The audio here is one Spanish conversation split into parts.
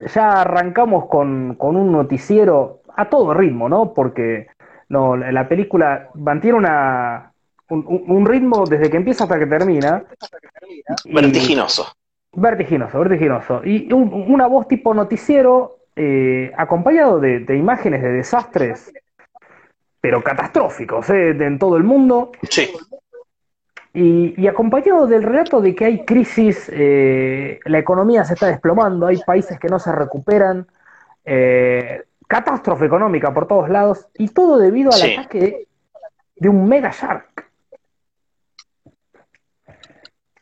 ya arrancamos con, con un noticiero a todo ritmo, ¿no? Porque no, la película mantiene una, un, un ritmo desde que empieza hasta que termina. Vertiginoso. Vertiginoso, vertiginoso. Y un- una voz tipo noticiero, eh, acompañado de, de imágenes de desastres, pero catastróficos, ¿eh? en todo el mundo. Sí. Y, y acompañado del relato de que hay crisis, eh, la economía se está desplomando, hay países que no se recuperan, eh, catástrofe económica por todos lados, y todo debido al Sí. ataque de, de un mega shark.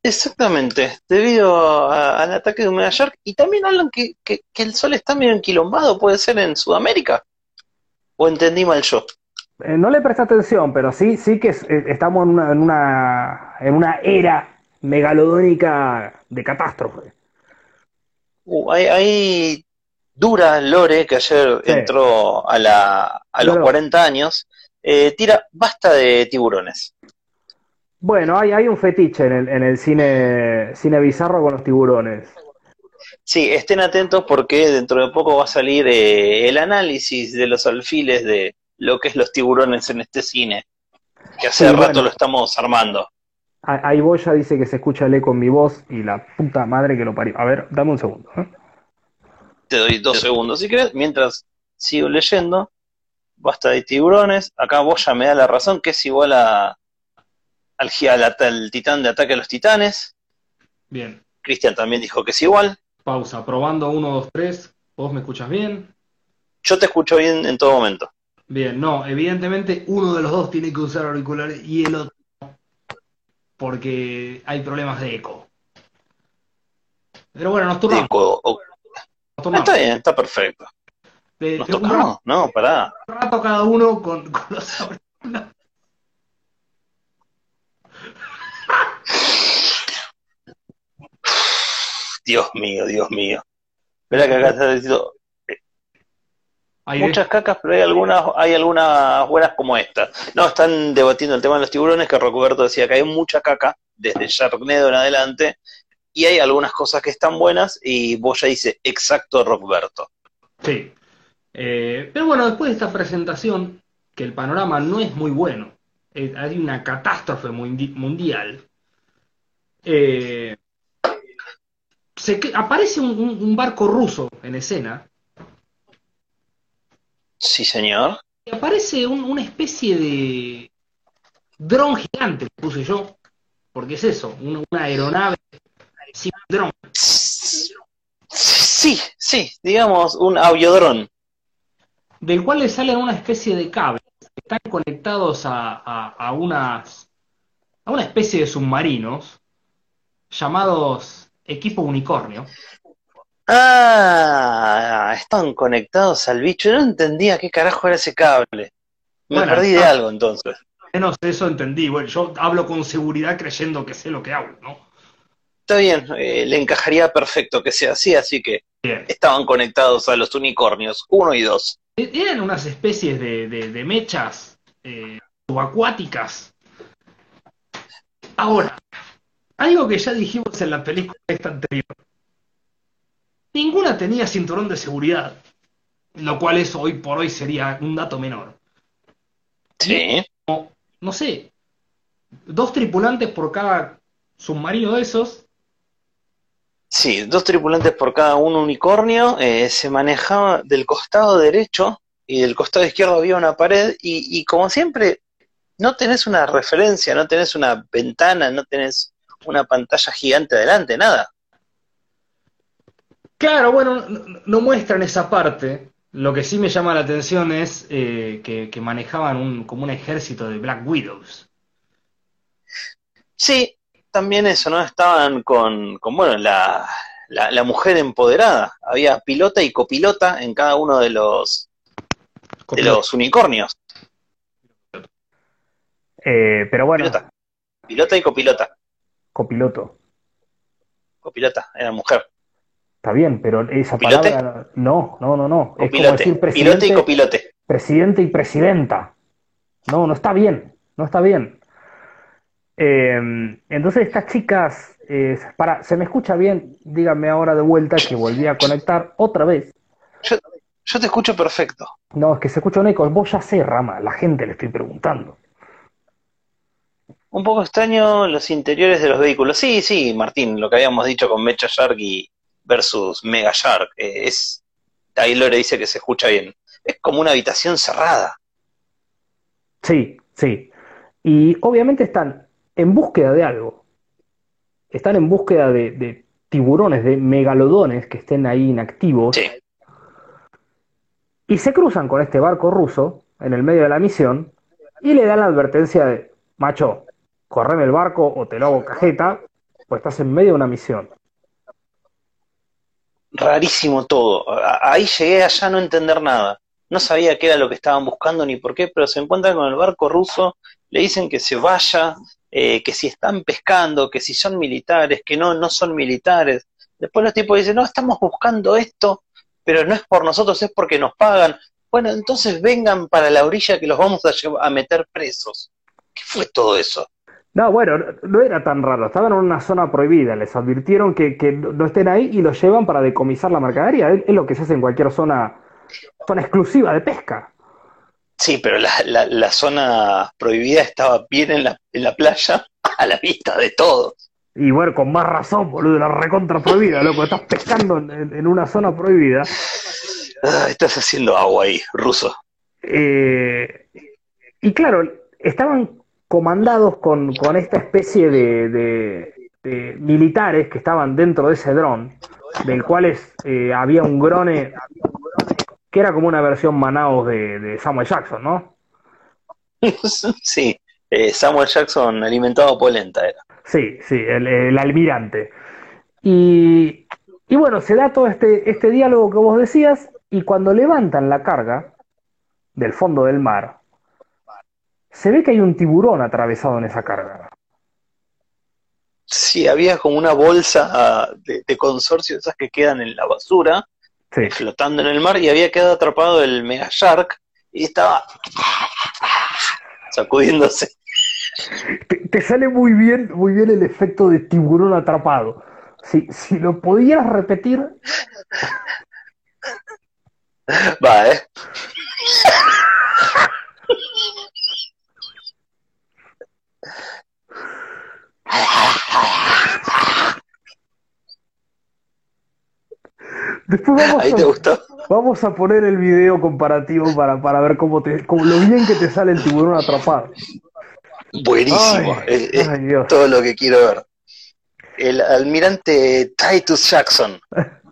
Exactamente, debido a- al ataque de un Mega Shark. Y también hablan que, que, que el sol está medio enquilombado, puede ser en Sudamérica. ¿O entendí mal yo? Eh, no le presté atención, pero sí, sí que es- eh, estamos en una, en una, en una era megalodónica de catástrofe. Uh, hay, hay dura Lore, que ayer Sí. entró a, la, a los Claro. 40 años, eh, tira basta de tiburones. Bueno, hay, hay un fetiche en el, en el cine, cine bizarro con los tiburones. Sí, estén atentos porque dentro de poco va a salir eh, el análisis de los alfiles de lo que es los tiburones en este cine, que hace Sí, rato bueno. lo estamos armando. Ahí Boya dice que se escucha el eco en mi voz y la puta madre que lo parió. A ver, dame un segundo. ¿eh? Te doy dos segundos si querés, mientras sigo leyendo. Basta de tiburones. Acá vos ya me da la razón que es igual a, al, al, al titán de ataque a los titanes. Bien, Cristian también dijo que es igual. pausa, probando 1, 2, 3. ¿Vos me escuchas bien? Yo te escucho bien en todo momento. Bien, no, evidentemente uno de los dos tiene que usar auriculares y el otro no, porque hay problemas de eco. Pero bueno, nos turnamos. Eco- o- nos turnamos. está bien, está perfecto. De- ¿Nos de un tocamos? No, pará. rato cada uno con, con los auriculares. Dios mío, Dios mío. Espera que acá está diciendo Aire. muchas cacas, pero hay algunas, hay algunas buenas como esta. No, están debatiendo el tema de los tiburones, que Roberto decía que hay mucha caca desde Sharknado en adelante, y hay algunas cosas que están buenas, y vos ya dice exacto Roberto. Sí. Eh, pero bueno, después de esta presentación, que el panorama no es muy bueno, eh, hay una catástrofe mundi- mundial, eh, se aparece un, un- un barco ruso en escena Sí, señor. y aparece un- una especie de dron gigante, puse yo, porque es eso, una, una aeronave sin dron. Sí, sí, digamos un aviodrón. del cual le salen una especie de cables que están conectados a, a, a unas a una especie de submarinos llamados equipo unicornio. Ah, están conectados al bicho. Yo no entendía qué carajo era ese cable. Me Bueno, perdí de ah. algo entonces. Menos eso entendí. Bueno, yo hablo con seguridad creyendo que sé lo que hablo, ¿no? Está bien, eh, le encajaría perfecto que sea así, así que Bien. estaban conectados a los unicornios, uno y dos. Eran unas especies de, de- de mechas eh, subacuáticas. Ahora, algo que ya dijimos en la película esta anterior. Ninguna tenía cinturón de seguridad, lo cual eso hoy por hoy sería un dato menor. Sí. Como, no sé, dos tripulantes por cada submarino de esos. Sí, dos tripulantes por cada un unicornio, eh, se manejaba del costado derecho y del costado izquierdo había una pared y, y como siempre no tenés una referencia, no tenés una ventana, no tenés una pantalla gigante adelante, nada. Claro, bueno, no, no muestran esa parte. Lo que sí me llama la atención es eh, que, que manejaban un, como un ejército de Black Widows. Sí, también eso, ¿no? Estaban con, con bueno, la, la, la mujer empoderada. Había pilota y copilota en cada uno de los, de los unicornios. Eh, pero bueno, Pilota. Pilota y copilota. copiloto. Copilota, era mujer. Está bien, pero esa ¿Pilote? palabra no, no, no, no. Es como decir Pilote y presidente, copilote. presidente y presidenta. No, no está bien, no está bien. Eh, entonces estas chicas, eh, para, ¿se me escucha bien? Díganme ahora de vuelta que volví a conectar otra vez. Yo, yo te escucho perfecto. No, es que se escucha un eco. Vos ya sé, Rama, la gente le estoy preguntando. Un poco extraño los interiores de los vehículos. Sí, sí, Martín, lo que habíamos dicho con Mecha Shark y versus Mega Shark. eh, es, ahí Lore dice que se escucha bien. Es como una habitación cerrada. Sí, sí. Y obviamente están en búsqueda de algo. Están en búsqueda de, de tiburones, de megalodones que estén ahí inactivos. Sí. Y se cruzan con este barco ruso en el medio de la misión y le dan la advertencia de, macho, correme el barco o te lo hago cajeta, pues estás en medio de una misión. Rarísimo todo. Ahí llegué allá no entender nada. No sabía qué era lo que estaban buscando ni por qué, pero se encuentran con el barco ruso, le dicen que se vaya, eh, que si están pescando, que si son militares, que no, no son militares. Después los tipos dicen, no, estamos buscando esto, pero no es por nosotros, es porque nos pagan. Bueno, entonces vengan para la orilla que los vamos a, llevar- a meter presos. ¿Qué fue todo eso? No, bueno, no era tan raro, estaban en una zona prohibida, les advirtieron que, que no estén ahí y los llevan para decomisar la mercadería. Es, es lo que se hace en cualquier zona, zona exclusiva de pesca. Sí, pero la, la, la zona prohibida estaba bien en la, en la playa, a la vista de todos. Y bueno, con más razón, boludo, la recontra prohibida, loco, estás pescando en, en- en una zona prohibida. Ah, estás haciendo agua ahí, ruso. Eh, y claro, estaban comandados con, con esta especie de, de- de militares que estaban dentro de ese dron, del cual es, eh, había un grone que era como una versión Manaus de, de Samuel Jackson, ¿no? Sí, eh, Samuel Jackson alimentado polenta era. Sí, sí, el, el almirante. Y, y bueno, se da todo este, este diálogo que vos decías, y cuando levantan la carga del fondo del mar, se ve que hay un tiburón atravesado en esa carga. Sí, había como una bolsa ah, de, de consorcio, esas que quedan en la basura, Sí. flotando en el mar, y había quedado atrapado el Mega Shark y estaba sacudiéndose. Te, te sale muy bien, muy bien el efecto de tiburón atrapado. Si, si lo pudieras repetir, Va, ¿eh? Después vamos ¿Ahí te a, gustó? vamos a poner el video comparativo para, para ver cómo te, cómo, lo bien que te sale el tiburón atrapado. Buenísimo. Ay, es, es ay, Dios. todo lo que quiero ver. El almirante Titus Jackson.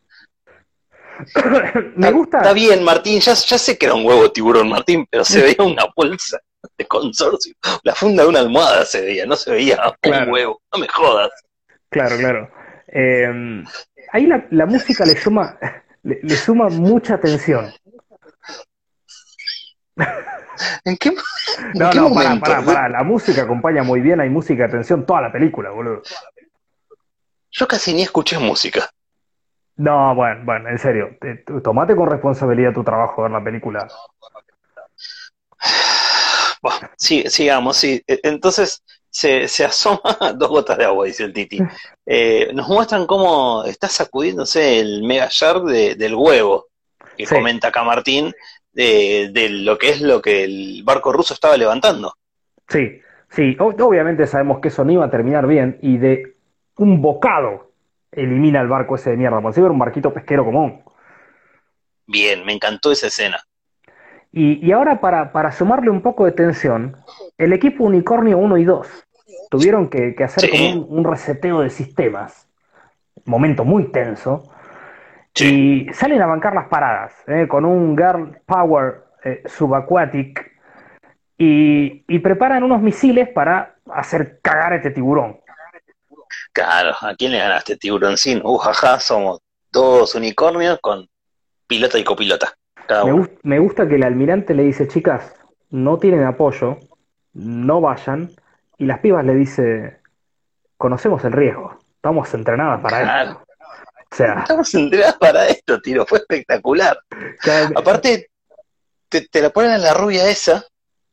Me gusta. Está bien, Martín, ya, ya sé que era un huevo tiburón, Martín, pero se veía una bolsa de consorcio. La funda de una almohada se veía, no se veía Claro. un huevo. No me jodas. Claro, claro. Eh, ahí la, la música le suma, le, le suma mucha tensión. ¿En qué, en No, qué no, pará, momento? pará, pará. La música acompaña muy bien, hay música de tensión toda la película, boludo. Yo casi ni escuché música. No, bueno, bueno, en serio. te- tomate con responsabilidad tu trabajo ver la película. Bueno, sí, sigamos, sí. E- Entonces se, se asoma dos gotas de agua, dice el Titi. Eh, nos muestran cómo está sacudiéndose el Mega Shark de- del huevo, que Sí. comenta acá Martín, de, de lo que es lo que el barco ruso estaba levantando. Sí, sí. o- obviamente sabemos que eso no iba a terminar bien y de un bocado elimina el barco ese de mierda, como si fuera un barquito pesquero común. Bien, me encantó esa escena. Y, y ahora para, para sumarle un poco de tensión, el equipo Unicornio 1 y 2 tuvieron que, que hacer Sí. como un, un reseteo de sistemas. Momento muy tenso. Sí. Y salen a bancar las paradas, ¿eh? con un Girl Power eh, subaquatic y, y preparan unos misiles para hacer cagar a este tiburón. Claro, ¿a quién le ganaste, tiburoncín? Uh, jaja, somos dos unicornios con pilota y copilota. Cada Me, uno. gust- me gusta que el almirante le dice, chicas, no tienen apoyo, no vayan, y las pibas le dice, conocemos el riesgo, estamos entrenadas para Claro. esto. O sea, Estamos entrenados para esto, tiro, fue espectacular. Aparte, te, te la ponen a la rubia esa,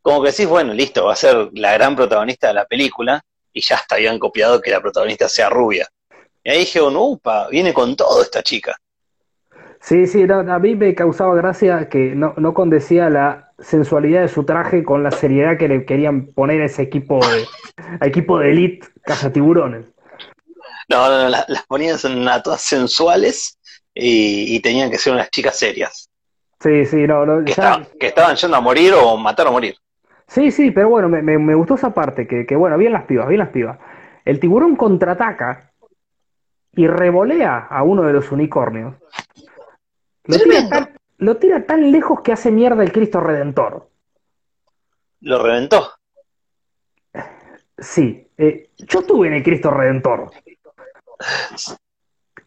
como que decís, bueno, listo, va a ser la gran protagonista de la película, y ya hasta habían copiado que la protagonista sea rubia. Y ahí dije, oh, upa, viene con todo esta chica. Sí, sí, no, a mí me causaba gracia que no, no condecía la sensualidad de su traje con la seriedad que le querían poner a ese equipo de, a equipo de elite tiburones. No, no, no las, las ponían a todas sensuales y, y tenían que ser unas chicas serias. Sí, sí, no, no, Que, ya- estaban, que estaban yendo a morir o matar o morir. Sí, sí, pero bueno, me, me, me gustó esa parte, que, que bueno, bien las pibas, bien las pibas. El tiburón contraataca y revolea a uno de los unicornios. Lo tira tan, lo tira tan lejos que hace mierda el Cristo Redentor. Lo reventó. Sí, eh, yo estuve en el Cristo Redentor.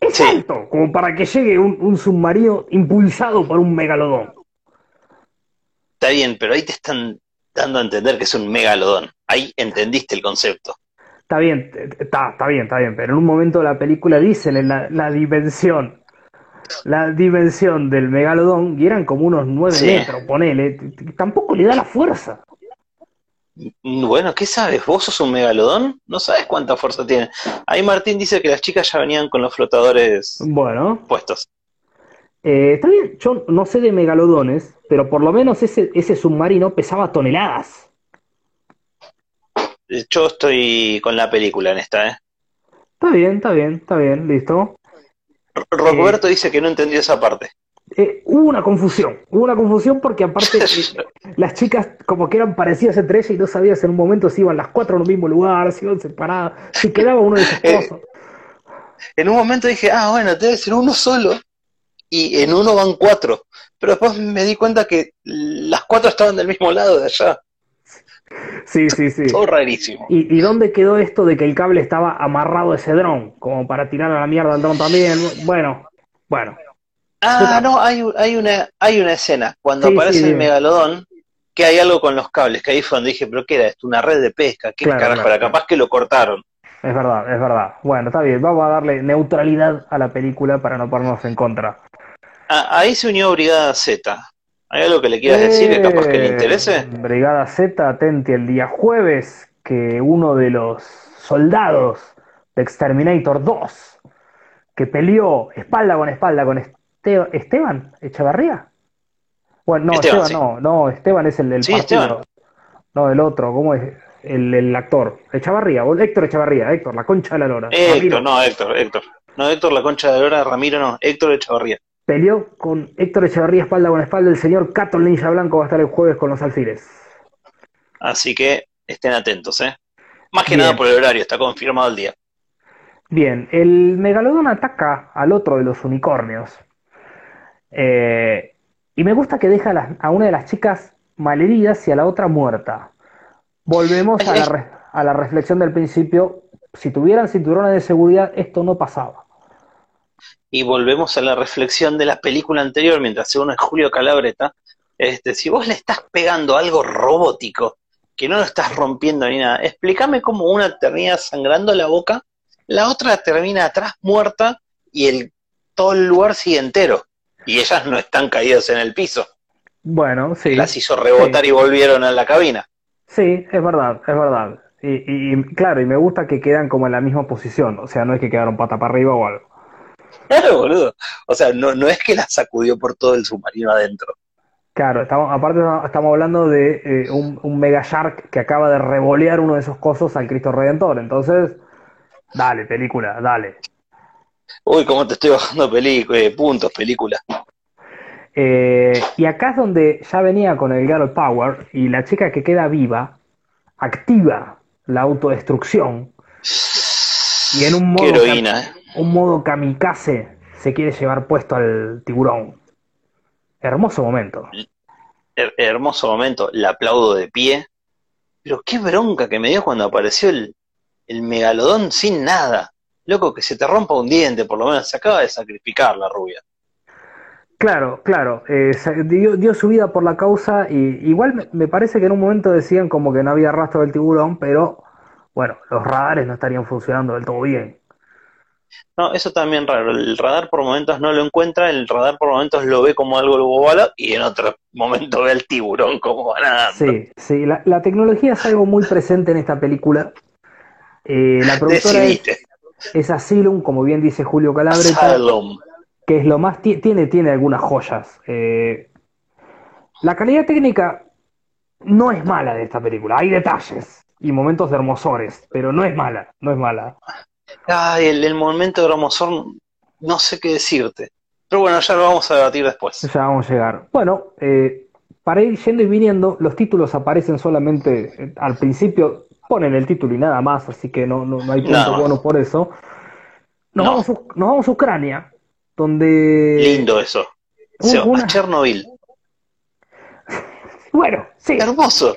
Es Sí. alto, como para que llegue un, un submarino impulsado por un megalodón. Está bien, pero ahí te están dando a entender que es un megalodón. Ahí entendiste el concepto. Está bien, está, está bien, está bien, pero en un momento de la película dicen en la, la dimensión, la dimensión del megalodón y eran como unos 9 Sí. metros, ponele, tampoco le da la fuerza. Bueno, ¿qué sabes? ¿Vos sos un megalodón? No sabes cuánta fuerza tiene. Ahí Martín dice que las chicas ya venían con los flotadores Bueno, puestos. Eh, está bien, yo no sé de megalodones, pero por lo menos ese, ese submarino pesaba toneladas. Eh, Yo estoy con la película en esta, ¿eh? Está bien, está bien, está bien, listo. Roberto dice que no entendió esa parte. Eh, hubo una confusión, hubo una confusión porque aparte eh, las chicas como que eran parecidas entre ellas y no sabías en un momento si iban las cuatro en un mismo lugar, si iban separadas, si quedaba uno de esos Eh, cosos. En un momento dije, ah, bueno, debe ser uno solo. Y en uno van cuatro. Pero después me di cuenta que las cuatro estaban del mismo lado de allá. Sí, sí, sí. Todo rarísimo. ¿Y, y dónde quedó esto de que el cable estaba amarrado a ese dron? Como para tirar a la mierda al dron también. Bueno, bueno. Ah, no, hay, hay, una, hay una escena cuando Sí, aparece sí, el megalodón que hay algo con los cables, que ahí fue donde dije, pero ¿qué era esto? ¿Una red de pesca? ¿Qué Claro, carajo claro. Capaz que lo cortaron. Es verdad, es verdad. Bueno, está bien. Vamos a darle neutralidad a la película para no ponernos en contra. Ah, ahí se unió Brigada Z. ¿Hay algo que le quieras decir que capaz que le Eh, interese? Brigada Z, atente el día jueves que uno de los soldados de Exterminator 2 que peleó espalda con espalda con Este- Esteban Echevarría. Bueno, no, Esteban, Esteban, sí. no, no, Esteban es el del Sí, partido. Esteban. No, el otro, ¿cómo es? El, el actor. Echavarría, Héctor Echavarría, Héctor, la concha de la lora. Ramiro. Héctor, no, Héctor, Héctor. No, Héctor, la concha de Lora, Ramiro no, Héctor Echavarría. Peleó con Héctor Echevarría espalda con espalda. El señor Cato Ninja Blanco va a estar el jueves con los alfiles. Así que estén atentos, ¿eh? Más que Bien. nada por el horario, está confirmado el día. Bien, el megalodón ataca al otro de los unicornios. Eh, y me gusta que deja a, las- a una de las chicas malheridas y a la otra muerta. Volvemos a la, re- a la reflexión del principio. Si tuvieran cinturones de seguridad, esto no pasaba. Y volvemos a la reflexión de la película anterior, mientras uno es Julio Calabreta. Este, si vos le estás pegando algo robótico, que no lo estás rompiendo ni nada, explícame cómo una termina sangrando la boca, la otra termina atrás muerta y el, todo el lugar sigue entero. Y ellas no están caídas en el piso. Bueno, sí. Las hizo rebotar Sí. y volvieron a la cabina. Sí, es verdad, es verdad. Y, y- y, claro, y me gusta que quedan como en la misma posición. O sea, no es que quedaron pata para arriba o algo. Claro, boludo. O sea, no, no es que la sacudió por todo el submarino adentro. Claro, estamos, aparte estamos hablando de eh, un, un Mega Shark que acaba de revolear uno de esos cosos al Cristo Redentor. Entonces, dale, película, dale. Uy, cómo te estoy bajando eh, puntos, película. Eh, y acá es donde ya venía con el Girl Power y la chica que queda viva activa la autodestrucción y en un modo, Qué heroína, ¿eh? Un modo kamikaze se quiere llevar puesto al tiburón. Hermoso momento. Her- hermoso momento, le aplaudo de pie. Pero qué bronca que me dio cuando apareció el, el megalodón sin nada. Loco, que se te rompa un diente, por lo menos se acaba de sacrificar la rubia. Claro, claro, eh, dio, dio su vida por la causa y igual me, me parece que en un momento decían como que no había rastro del tiburón, pero bueno, los radares no estarían funcionando del todo bien. No, eso también raro. El radar por momentos no lo encuentra, el radar por momentos lo ve como algo bobala y en otro momento ve al tiburón como nadando. Sí, sí, la, la tecnología es algo muy presente en esta película Eh, la productora es, es, Asylum, como bien dice Julio Calabreta, Asylum. que es lo más, tiene, tiene algunas joyas. Eh, la calidad técnica no es mala de esta película, hay detalles y momentos de hermosores, pero no es mala, no es mala. Ay, el, momento de hermosor, no sé qué decirte. Pero bueno, ya lo vamos a debatir después. Ya vamos a llegar. Bueno, eh, para ir yendo y viniendo, los títulos aparecen solamente eh, al principio, ponen el título y nada más, así que no, no, hay punto bueno por eso. Nos, vamos, nos vamos a Ucrania, donde... Lindo eso. a Chernobyl. bueno, sí. Hermoso.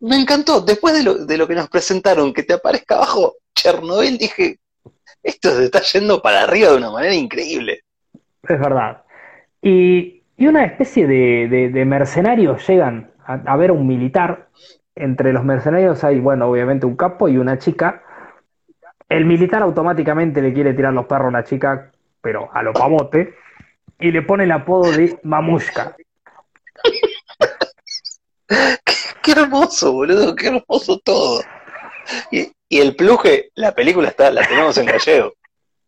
Me encantó. Después de lo, de lo que nos presentaron, que te aparezca abajo Chernobyl, dije, esto se está yendo para arriba de una manera increíble. Es verdad. Y, y una especie de, de, mercenarios llegan a, ver a un militar. Entre los mercenarios hay, bueno, obviamente un capo y una chica. El militar automáticamente le quiere tirar los perros a la chica, pero a lo pamote, y le pone el apodo de Mamushka. qué, hermoso, boludo, qué hermoso todo. Y, y el pluje, la película está, la tenemos en gallego.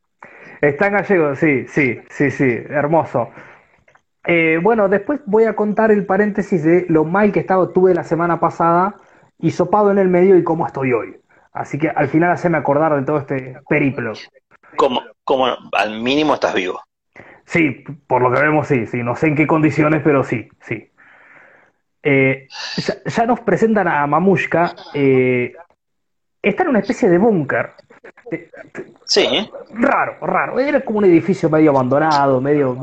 Está en gallego, sí, sí, sí, sí, hermoso. Eh, bueno, después voy a contar el paréntesis de lo mal que estaba, tuve la semana pasada y sopado en el medio y cómo estoy hoy. Así que al final haceme acordar de todo este periplo. Como, como al mínimo estás vivo. Sí, por lo que vemos, sí, sí. No sé en qué condiciones, pero sí, sí. Eh, ya, nos presentan a Mamushka. Eh, está en una especie de búnker. Sí. Raro, raro. Era como un edificio medio abandonado, medio,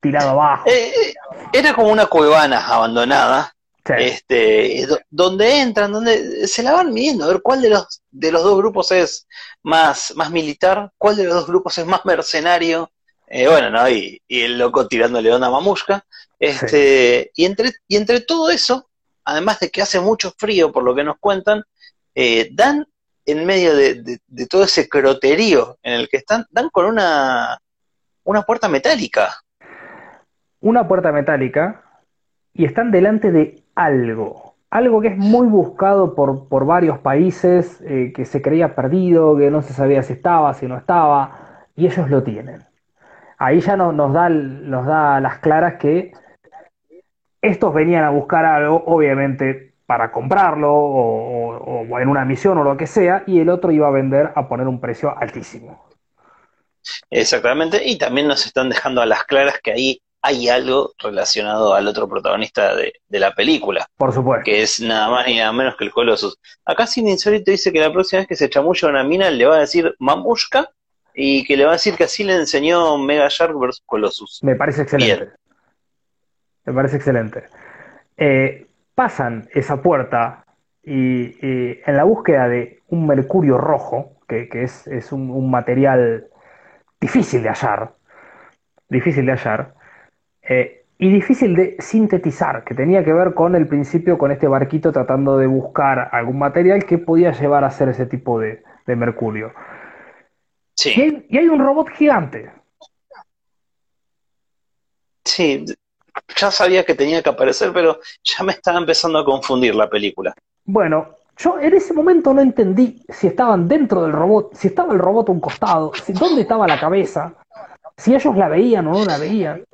tirado abajo. Eh, eh, era como una cuevana abandonada. Este, donde entran, donde se la van midiendo, a ver cuál de los de los dos grupos es más, más militar, cuál de los dos grupos es más mercenario, eh, bueno, ¿no? Y, el loco tirándole onda a Mamushka. Este, y entre, y entre todo eso, además de que hace mucho frío, por lo que nos cuentan, dan en medio de, todo ese croterío en el que están, dan con una, una puerta metálica. Una puerta metálica y están delante de algo. Algo que es muy buscado por, por varios países, eh, que se creía perdido, que no se sabía si estaba, si no estaba, y ellos lo tienen. Ahí ya no, nos, da, nos da las claras que estos venían a buscar algo, obviamente para comprarlo o, en una misión o lo que sea, y el otro iba a vender a poner un precio altísimo. Exactamente, y también nos están dejando a las claras que ahí hay algo relacionado al otro protagonista de, la película. Por supuesto. Que es nada más ni nada menos que el Colossus. Acá Sin Insólito dice que la próxima vez que se chamulla una mina le va a decir Mamushka y que le va a decir que así le enseñó Mega Shark vs Colossus. Me parece excelente. Me parece excelente. Eh, pasan esa puerta y, en la búsqueda de un mercurio rojo, que, es, un, material difícil de hallar, difícil de hallar, eh, y difícil de sintetizar, que tenía que ver con el principio, con este barquito tratando de buscar algún material que podía llevar a hacer ese tipo de, mercurio. Sí. y hay un robot gigante. Sí, ya sabía que tenía que aparecer, pero ya me estaba empezando a confundir la película. Bueno, yo en ese momento no entendí si estaban dentro del robot, si estaba el robot a un costado, si, dónde estaba la cabeza, si ellos la veían o no la veían.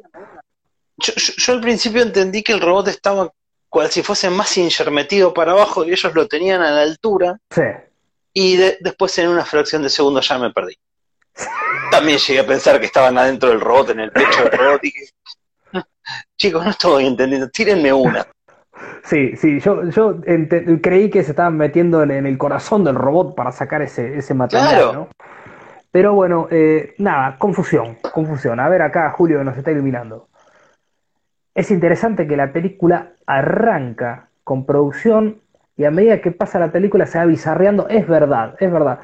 Yo, al principio entendí que el robot estaba cual si fuese más injermetido para abajo y ellos lo tenían a la altura. Sí. Y después en una fracción de segundo ya me perdí. También llegué a pensar que estaban adentro del robot, en el pecho del robot, y Chicos, no estoy entendiendo, tírenme una. Sí, sí, yo, yo creí que se estaban metiendo en, el corazón del robot para sacar ese, ese material, ¿no? Pero bueno, eh, nada, confusión, confusión. A ver acá, Julio, nos está iluminando. Es interesante que la película arranca con producción y a medida que pasa la película se va bizarreando. Es verdad, es verdad.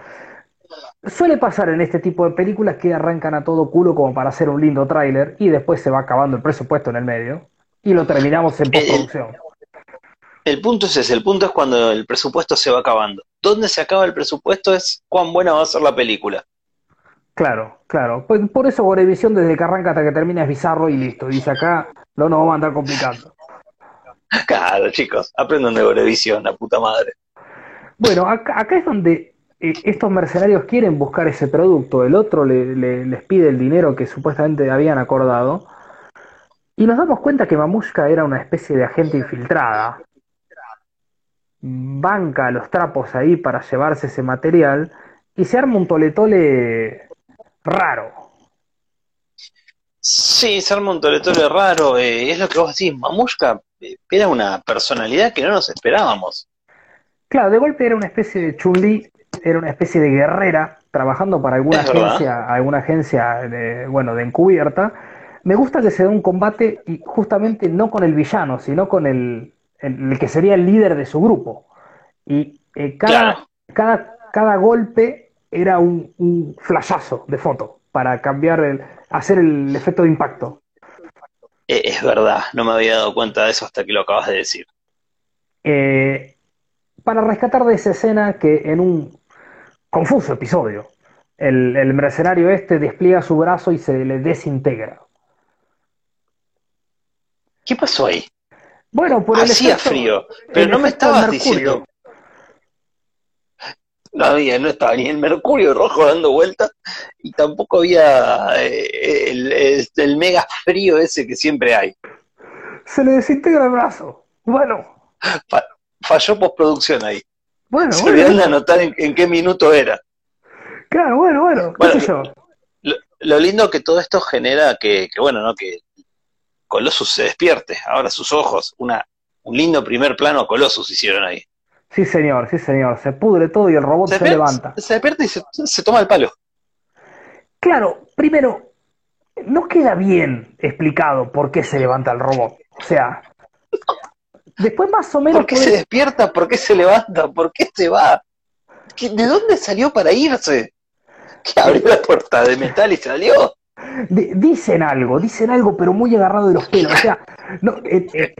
Suele pasar en este tipo de películas que arrancan a todo culo como para hacer un lindo tráiler y después se va acabando el presupuesto en el medio y lo terminamos en postproducción. El, punto es ese, el punto es cuando el presupuesto se va acabando. ¿Dónde se acaba el presupuesto es cuán buena va a ser la película? Claro, claro. Por, por eso Gorevisión desde que arranca hasta que termina es bizarro y listo. Dice acá, no nos vamos a andar complicando. Claro, chicos, aprendan de Gorevisión, la puta madre. Bueno, acá, acá es donde eh, estos mercenarios quieren buscar ese producto, el otro le- le- les pide el dinero que supuestamente habían acordado, y nos damos cuenta que Mamushka era una especie de agente infiltrada. Banca los trapos ahí para llevarse ese material y se arma un toletole raro. Sí, se arma un toletole raro. eh, es lo que vos decís. Mamushka eh, era una personalidad que no nos esperábamos. Claro, de golpe era una especie de Chun-Li, era una especie de guerrera trabajando para alguna Es verdad. agencia, alguna agencia de, bueno, de encubierta. Me gusta que se dé un combate y justamente no con el villano, sino con el, el, el que sería el líder de su grupo. Y eh, cada, Claro. cada, cada golpe era un, un flashazo de foto para cambiar el, hacer el efecto de impacto. Eh, es verdad, no me había dado cuenta de eso hasta que lo acabas de decir. eh, para rescatar de esa escena que en un confuso episodio, el, el mercenario este despliega su brazo y se le desintegra. ¿Qué pasó ahí? Bueno, por el Hacía efecto- frío, pero no me estabas diciendo. No había, no estaba ni el mercurio rojo dando vueltas y tampoco había eh, el, el- el mega frío ese que siempre hay. Se le desintegra el brazo. Bueno, Fa- falló postproducción ahí. Bueno, Se olvidaron de anotar en, en qué minuto era. Claro, bueno, bueno, qué sé yo. Lo, lo lindo que todo esto genera que, que, bueno, ¿no? Que Colossus se despierte, abra sus ojos. Una, un lindo primer plano a Colossus hicieron ahí. Sí, señor, sí, señor. Se pudre todo y el robot se, levanta. se despierta y se, se toma el palo. Claro, primero, no queda bien explicado por qué se levanta el robot. O sea, después más o menos ¿Por qué se despierta? ¿Por qué se levanta? ¿Por qué se va? ¿Qué- ¿De dónde salió para irse? ¿Qué abrió la puerta de metal y salió? Di- dicen algo, dicen algo, pero muy agarrado de los pelos. O sea, no, en, en-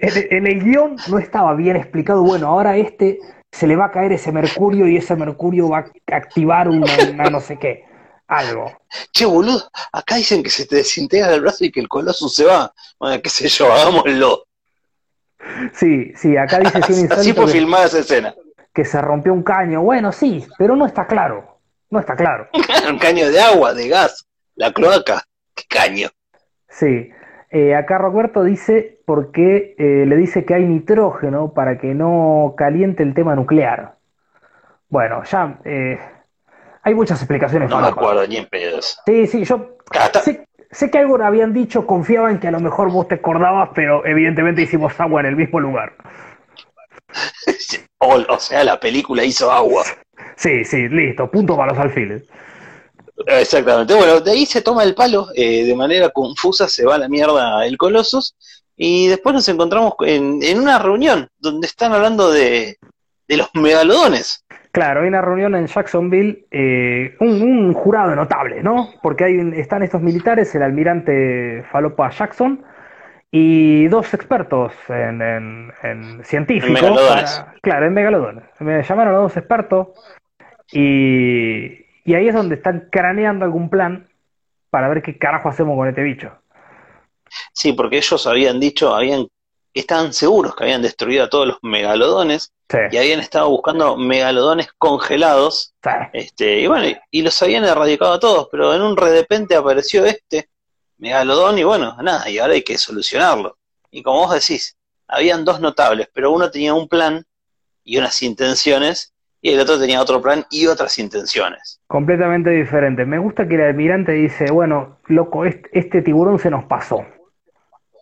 en- en el guion no estaba bien explicado. Bueno, ahora este se le va a caer ese mercurio y ese mercurio va a activar una, una no sé qué. Algo. Che, boludo, acá dicen que se te desintegra el brazo y que el Colossus se va. Bueno, qué sé yo, hagámoslo. Sí, sí, acá dice Así fue que, filmada esa escena. que se rompió un caño. Bueno, sí, pero no está claro. No está claro. Un caño de agua, de gas, la cloaca. ¿Qué caño? Sí. Eh, acá Roberto dice porque eh, le dice que hay nitrógeno para que no caliente el tema nuclear. Bueno, ya eh, hay muchas explicaciones No me acuerdo ni en pedos. Sí, sí, yo sé, que algo habían dicho, confiaba en que a lo mejor vos te acordabas, pero evidentemente hicimos agua en el mismo lugar. O, o sea, la película hizo agua. Sí, sí, listo, punto para los alfiles. Exactamente. Bueno, de ahí se toma el palo, eh, de manera confusa se va a la mierda el Colossus, y después nos encontramos en, en una reunión donde están hablando de, de los megalodones. Claro, hay una reunión en Jacksonville, eh, un, un jurado notable, ¿no? Porque hay, están estos militares, el almirante Falopa Jackson y dos expertos en, en- en científicos. En megalodones. para- claro, en megalodones. Me llamaron a dos expertos y, y ahí es donde están craneando algún plan para ver qué carajo hacemos con este bicho. Sí, porque ellos habían dicho, habían, estaban seguros que habían destruido a todos los megalodones Sí, y habían estado buscando megalodones congelados, sí. este, y bueno, y, los habían erradicado a todos, pero en un repente apareció este megalodón y bueno, nada, y ahora hay que solucionarlo. Y como vos decís, habían dos notables, pero uno tenía un plan y unas intenciones, y el otro tenía otro plan y otras intenciones. Completamente diferente. Me gusta que el almirante dice, bueno, loco, este, este tiburón se nos pasó.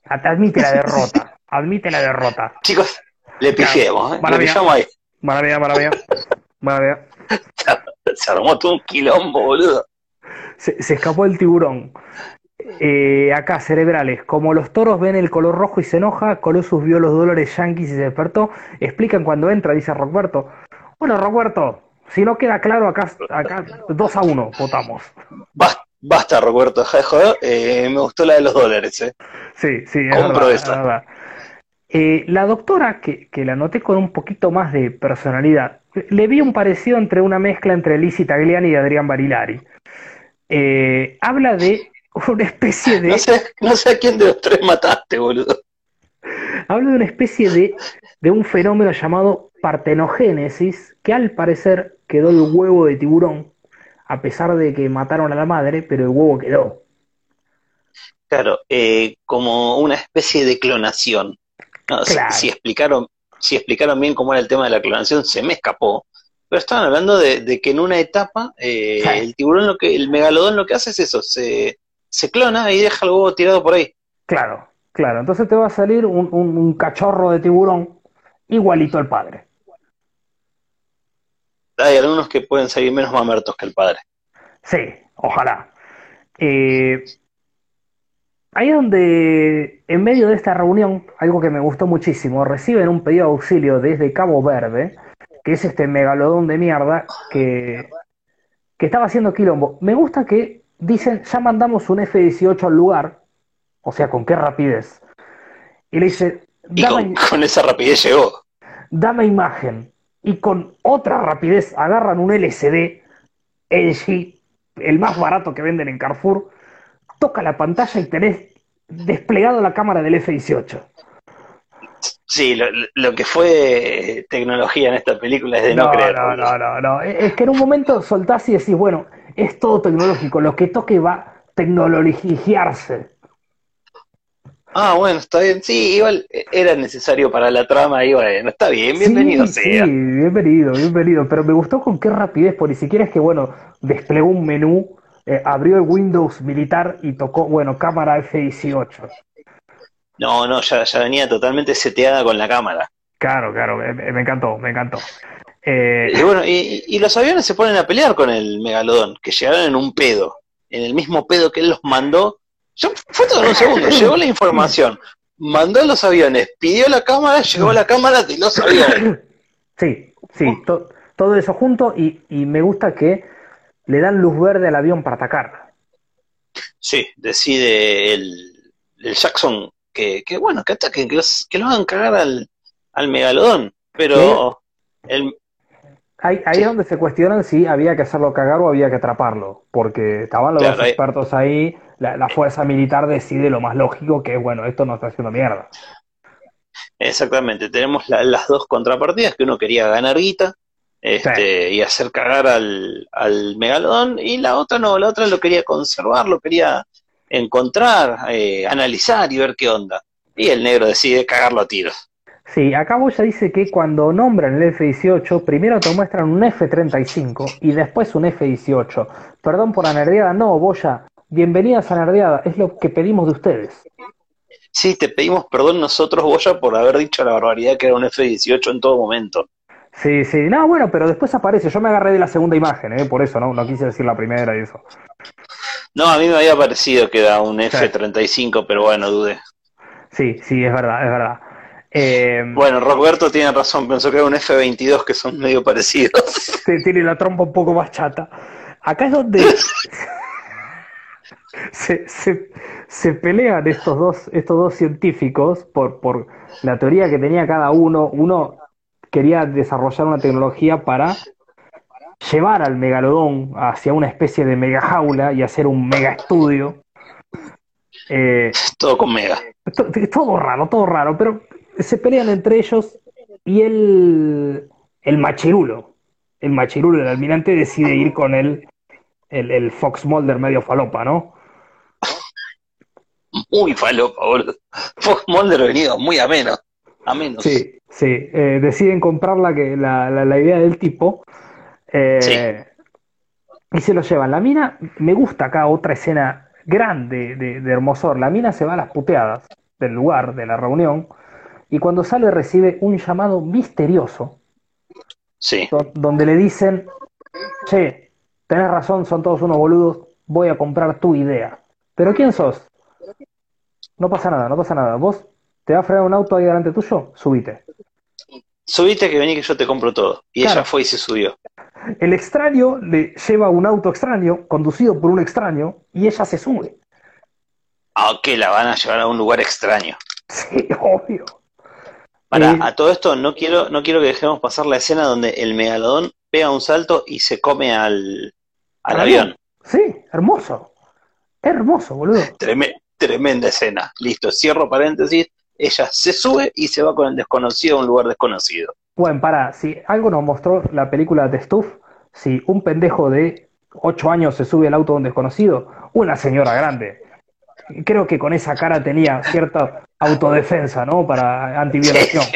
Ad- Admite la derrota, admite la derrota. Chicos, le pifiemos, ¿eh? le Maravilla. pillamos ahí. Maravilla, maravilla, maravilla. Se armó todo un quilombo, boludo. Se, se escapó el tiburón. Eh, acá, cerebrales. Como los toros ven el color rojo y se enoja, Colossus vio los dólares yanquis y se despertó. Explican cuando entra, dice Roberto. Bueno, Roberto, si no queda claro, acá, acá 2 a 1 votamos. Basta, basta Roberto, deja de joder. Eh, me gustó la de los dólares, ¿eh? Sí, sí, es Compro verdad, es esa. verdad. Eh, la doctora, que, que la noté con un poquito más de personalidad, le vi un parecido entre una mezcla entre Lizzie Tagliani y Adrián Barilari. Eh, habla de una especie de, No sé, no sé a quién de los tres mataste, boludo. habla de una especie de, de un fenómeno llamado partenogénesis, que al parecer, quedó el huevo de tiburón, a pesar de que mataron a la madre, pero el huevo quedó. Claro, eh, como una especie de clonación. No, si- explicaron, si explicaron bien cómo era el tema de la clonación, se me escapó. Pero estaban hablando de, de que en una etapa eh, Sí. el tiburón, lo que, el megalodón lo que hace es eso, se, se clona y deja el huevo tirado por ahí. Claro, claro. Entonces te va a salir un, un- un cachorro de tiburón igualito al padre. Hay algunos que pueden salir menos mamertos que el padre. Sí, ojalá. Eh, ahí es donde, en medio de esta reunión, algo que me gustó muchísimo, reciben un pedido de auxilio desde Cabo Verde, que es este megalodón de mierda que, que estaba haciendo quilombo. Me gusta que dicen, ya mandamos un F-18 al lugar, o sea, con qué rapidez. Y le dice, Y dame, con, con esa rapidez llegó. dame imagen. Y con otra rapidez agarran un LCD LG, el más barato que venden en Carrefour, toca la pantalla y tenés desplegado la cámara del F-18. Sí, lo, lo que fue tecnología en esta película es de no, No, creer. no, no, no, no. Es que en un momento soltás y decís, bueno, es todo tecnológico, lo que toque va a tecnologiarse. Ah, bueno, está bien. Sí, igual era necesario para la trama y bueno, está bien, bienvenido Sí, sea. sí, bienvenido, bienvenido. Pero me gustó con qué rapidez, por ni siquiera es que, bueno, desplegó un menú, eh, abrió el Windows militar y tocó, bueno, cámara F-18. No, no, ya, ya venía totalmente seteada con la cámara. Claro, claro, me, me encantó, me encantó. Eh, Y bueno, y, y los aviones se ponen a pelear con el megalodón, que llegaron en un pedo, en el mismo pedo que él los mandó. Yo, fue todo en un segundo, llegó la información, mandó los aviones, pidió la cámara, llegó la cámara de los aviones. sí, sí, to- todo eso junto y, y me gusta que le dan luz verde al avión para atacar. Sí, decide el, el Jackson que, que bueno, que ataquen, que los, que los hagan cagar al, al megalodón. Pero el, Ahí, ahí Sí. es donde se cuestionan si había que hacerlo cagar o había que atraparlo, porque estaban los Claro, dos expertos ahí, la, la fuerza militar decide lo más lógico, que es, bueno, esto no está haciendo mierda. Exactamente, tenemos la- las dos contrapartidas, que uno quería ganar guita este, y hacer cagar al, al megalodón, y la otra no, la otra lo quería conservar, lo quería encontrar, eh, analizar y ver qué onda. Y el negro decide cagarlo a tiros. Sí, acá Boya dice que cuando nombran el F-18, primero te muestran un F-35 y después un F-18. Perdón por la nerdeada, no, Boya, bienvenidas a Nerdeada, es lo que pedimos de ustedes. Sí, te pedimos perdón nosotros, Boya, por haber dicho la barbaridad que era un F-18 en todo momento. Sí, sí, no, bueno, pero después aparece, yo me agarré de la segunda imagen, ¿eh? por eso, ¿no? No quise decir la primera y eso. No, a mí me había parecido que era un F-35, pero bueno, dudé. Sí, sí, es verdad, es verdad. Eh, Bueno, Roberto tiene razón, pensó que era un F-22 que son medio parecidos. tiene la trompa un poco más chata. Acá es donde se, se- se pelean estos dos, estos dos científicos por, por la teoría que tenía cada uno. Uno quería desarrollar una tecnología para llevar al megalodón hacia una especie de mega jaula y hacer un mega estudio. Eh, Todo con Mega. To- Todo raro, todo raro, pero se pelean entre ellos y el, el machirulo, el machirulo del almirante decide ir con el, el, el Fox Mulder medio falopa, ¿no? Muy falopa, boludo. Fox Mulder venido muy a menos. A menos. Sí, sí, eh, deciden comprar la, que, la, la, la idea del tipo eh, y se lo llevan. La mina, me gusta acá otra escena grande de, de Hermosor, la mina se va a las puteadas del lugar, de la reunión, y cuando sale recibe un llamado misterioso Sí. do- donde le dicen, che, tenés razón, son todos unos boludos, voy a comprar tu idea. ¿Pero quién sos? No pasa nada, no pasa nada. ¿Vos te va a frenar un auto ahí delante tuyo? Subite. Subiste que vení que yo te compro todo. Y Claro. ella fue y se subió. El extraño le lleva un auto extraño, conducido por un extraño, y ella se sube. Ah, que la van a llevar a un lugar extraño. Sí, obvio. Para, Eh, a todo esto no quiero, no quiero que dejemos pasar la escena donde el megalodón pega un salto y se come al, al avión. Sí, hermoso. Hermoso, boludo. Treme- tremenda escena. Listo, cierro paréntesis. Ella se sube y se va con el desconocido a un lugar desconocido. Bueno, para, si algo nos mostró la película de Stuff, si un pendejo de 8 años se sube al auto de un desconocido, una señora grande. Creo que con esa cara tenía cierta autodefensa, ¿no? Para antiviolación.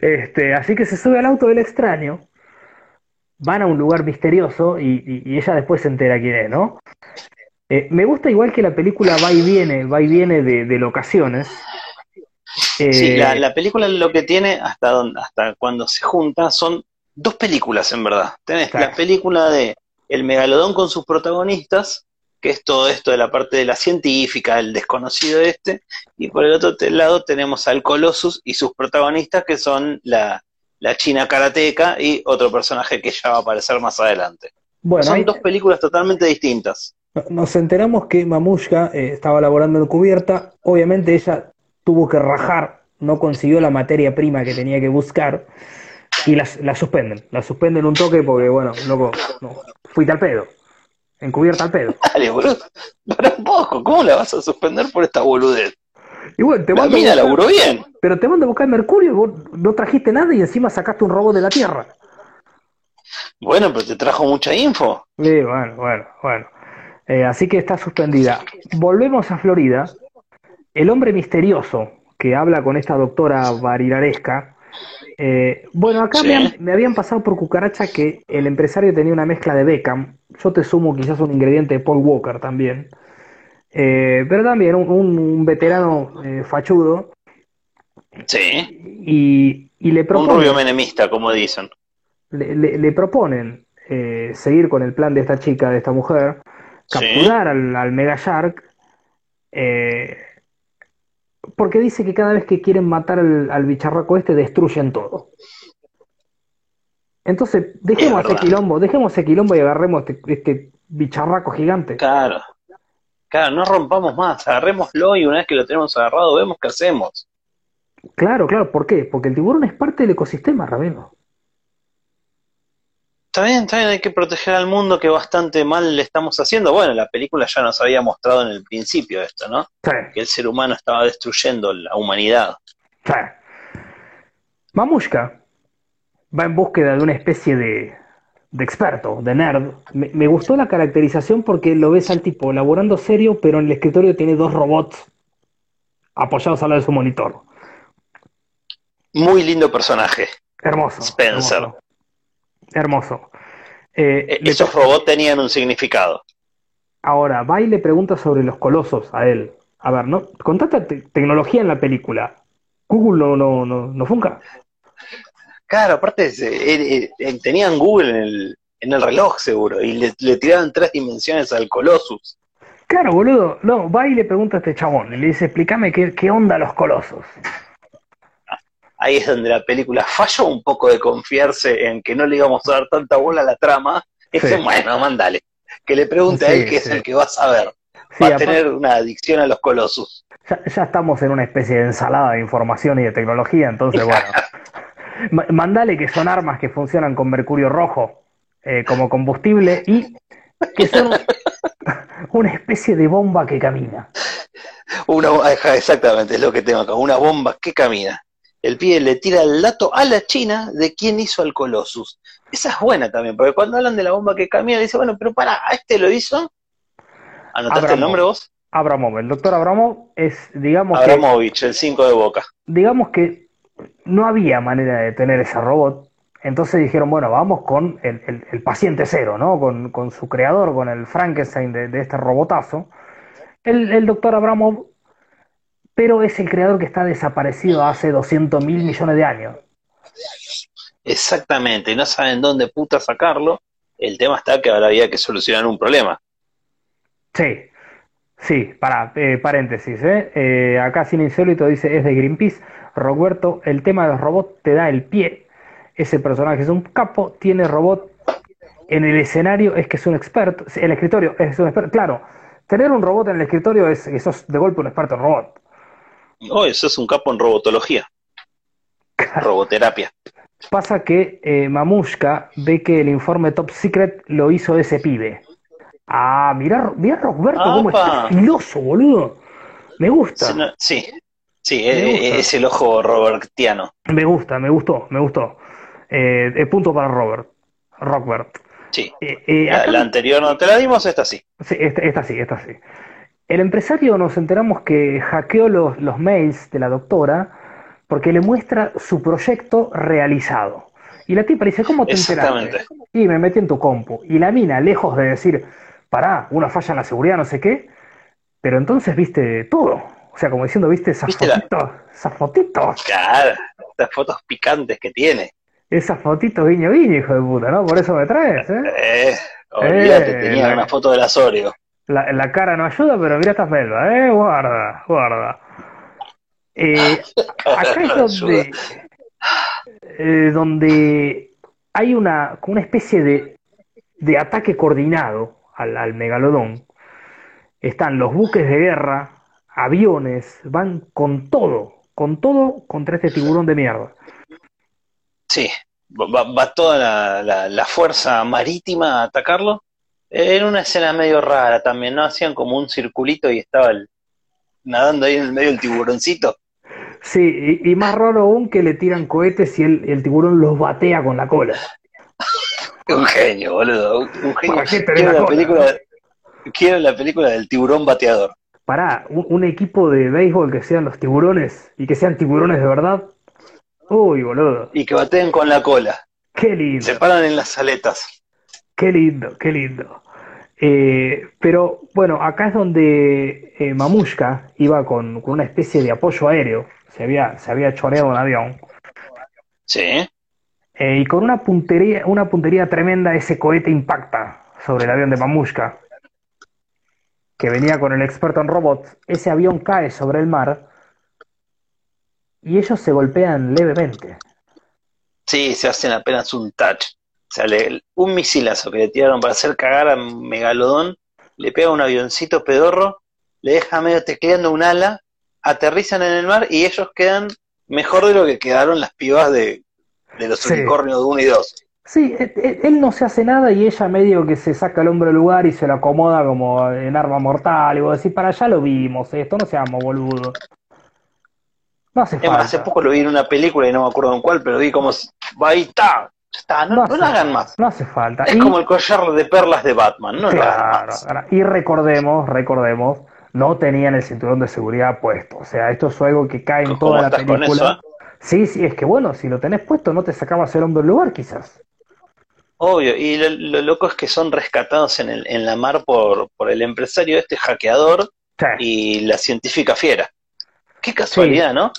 Este, así que se sube al auto del extraño, van a un lugar misterioso y, ella después se entera quién es, ¿no? Eh, me gusta igual que la película va y viene, va y viene de, locaciones. sí, eh, la, película lo que tiene hasta, donde, hasta cuando se junta son dos películas en verdad. Tenés la película de El Megalodón con sus protagonistas, que es todo esto de la parte de la científica, el desconocido este, y por el otro lado tenemos al Colossus y sus protagonistas, que son la, China karateca y otro personaje que ya va a aparecer más adelante. Bueno, son dos películas totalmente distintas. Nos enteramos que Mamushka eh, estaba laborando en cubierta, obviamente ella tuvo que rajar, no consiguió la materia prima que tenía que buscar, y la, suspenden, la suspenden un toque porque, bueno, loco, no, fuiste al pedo encubierta al pedo. Dale, boludo. Para un poco, ¿cómo la vas a suspender por esta boludez? Y bueno, te la mina laburó bien. Pero te mando a buscar Mercurio, vos no trajiste nada y encima sacaste un robot de la Tierra. Bueno, pero te trajo mucha info. Sí, bueno, bueno, bueno. Eh, así que está suspendida. Volvemos a Florida. El hombre misterioso que habla con esta doctora variraresca. Eh, bueno, acá me, me, habían pasado por cucaracha que el empresario tenía una mezcla de Beckham yo te sumo quizás un ingrediente de Paul Walker también. Eh, pero también un, veterano fachudo. Sí. Y, le proponen. Un rubio menemista, como dicen. Le, proponen seguir con el plan de esta chica, de esta mujer, capturar al, al, Mega Shark. porque dice que cada vez que quieren matar al, al bicharraco este, destruyen todo. Entonces, dejemos ese quilombo, dejemos ese quilombo y agarremos este, este, bicharraco gigante. Claro. Claro, no rompamos más, agarrémoslo y una vez que lo tenemos agarrado, vemos qué hacemos. Claro, claro, ¿por qué? Porque el tiburón es parte del ecosistema, Raveno. Está bien, está bien, hay que proteger al mundo que bastante mal le estamos haciendo. Bueno, la película ya nos había mostrado en el principio esto, ¿no? Que el ser humano estaba destruyendo la humanidad. Mamushka, va en búsqueda de una especie de, experto, de nerd. Me, gustó la caracterización porque lo ves al tipo laborando serio, pero en el escritorio tiene dos robots apoyados al lado de su monitor. Muy lindo personaje. Hermoso. Spencer. Hermoso. Eh, e-, esos robots tenían un significado. Ahora, va y le pregunta sobre los colosos a él. A ver, ¿no? Con tanta tecnología en la película, ¿Google no, no, no, no funca? Claro, aparte eh, eh, tenían Google en el, en el reloj seguro y le, tiraban tres dimensiones al Colossus. Claro, boludo. No, va y le pregunta a este chabón y le dice, explícame qué, qué onda los colosos. Ahí es donde la película falló un poco de confiarse en que no le íbamos a dar tanta bola a la trama. Y bueno, mándale. Que le pregunte a él que es el que va a saber. va a tener una adicción a los colosos. Ya, ya, estamos en una especie de ensalada de información y de tecnología, entonces bueno. Mandale que son armas que funcionan con mercurio rojo eh, como combustible y que son una especie de bomba que camina. Una, exactamente, es lo que tengo acá, una bomba que camina. El pie le tira el dato a la China de quién hizo al Colossus. Esa es buena también, porque cuando hablan de la bomba que camina, dice, bueno, pero para, ¿a este lo hizo? ¿Anotaste el nombre vos? Abramov, el doctor Abramov es, digamos Abramovich, el 5 de Boca. Digamos que no había manera de tener ese robot. Entonces dijeron, bueno, vamos con el, paciente cero, ¿no? Con, su creador, con el Frankenstein de, este robotazo. El, doctor Abramov, pero es el creador que está desaparecido hace 200 mil millones de años. Exactamente, no saben dónde puta sacarlo. El tema está que ahora había que solucionar un problema. Sí, sí, para, eh, paréntesis, ¿eh? ¿eh? Acá Sin Insólito dice, es de Greenpeace. Roberto, el tema de los robots te da el pie. Ese personaje es un capo, tiene robot en el escenario, es que es un experto. El escritorio es un experto. Claro, tener un robot en el escritorio es que sos de golpe un experto en robot. Oh, eso es un capo en robotología. Roboterapia. Pasa que eh, Mamushka ve que el informe Top Secret lo hizo ese pibe. Ah, mira, mira Roberto cómo está filoso, boludo. Me gusta. Sí, Sí, es, el ojo robertiano. Me gusta, me gustó, me gustó. Eh, eh, punto para Robert. Rockbert. Sí. Eh, eh, La, la anterior no te la dimos, esta sí. Sí, esta, esta sí, esta sí. El empresario nos enteramos que hackeó los, los mails de la doctora porque le muestra su proyecto realizado. Y la tipa dice, ¿cómo te enteraste? Y me metí en tu compu. Y la mina, lejos de decir, pará, una falla en la seguridad, no sé qué, pero entonces viste todo. O sea, como diciendo, viste esas ¿Viste la- fotitos, esas fotitos, Claro, estas fotos picantes que tiene. esas fotitos guiño guiño, hijo de puta, ¿no? Por eso me traes, ¿eh? Eh, olvídate, Eh, tenía una foto de las Oreo. La, la cara no ayuda, pero mira esta melva, ¿eh? Guarda, guarda. Eh, acá es donde, eh, donde hay una, una especie de, de ataque coordinado al, al megalodón. Están los buques de guerra, aviones, van con todo, con todo contra este tiburón de mierda. Sí, va, va toda la, la- la fuerza marítima a atacarlo. Era una escena medio rara también, ¿no? Hacían como un circulito y estaba el- nadando ahí en el medio el tiburoncito. Sí, y, y más raro aún que le tiran cohetes y el, el tiburón los batea con la cola. Un genio, boludo. Un, un genio. ¿Para qué tenés Quiero la cola? película, quiero la película del tiburón bateador. Pará, un, un equipo de béisbol que sean los tiburones y que sean tiburones de verdad. Uy, boludo. Y que bateen con la cola. Qué lindo, Se paran en las aletas. Qué lindo, qué lindo. Eh, pero bueno, acá es donde eh, Mamushka iba con, con una especie de apoyo aéreo. Se había, se había choreado un avión. Sí. Eh, y con una puntería, una puntería tremenda, ese cohete impacta sobre el avión de Mamushka, que venía con el experto en robots. Ese avión cae sobre el mar y ellos se golpean levemente. Sí, se hacen apenas un touch. Sea, le- un misilazo que le tiraron para hacer cagar a Megalodón, le pega un avioncito pedorro, le deja medio tecleando un ala, aterrizan en el mar y ellos quedan mejor de lo que quedaron las pibas de, de los Sí. unicornios 1 y 2. Sí, e- e- él no se hace nada y ella medio que se saca el hombro del lugar y se lo acomoda como en arma mortal. Y vos decís, para allá lo vimos, esto no seamos boludo. No hace Es más, hace falta. poco lo vi en una película y no me acuerdo en cuál, pero vi como está, ya está, no, No no hace lo hagan más. No hace falta. Es Y- como el collar de perlas de Batman, no lo hagan Claro, más. claro. Y recordemos, recordemos, no tenían el cinturón de seguridad puesto. O sea, esto es algo que cae en ¿Cómo toda la película. eso, eh? Sí, sí, es que bueno, si lo tenés puesto no te sacabas el hombro del lugar, quizás. Obvio, y lo, lo loco es que son rescatados en, el, en la mar por, por el empresario este hackeador Sí. y la científica fiera. Qué casualidad, ¿no?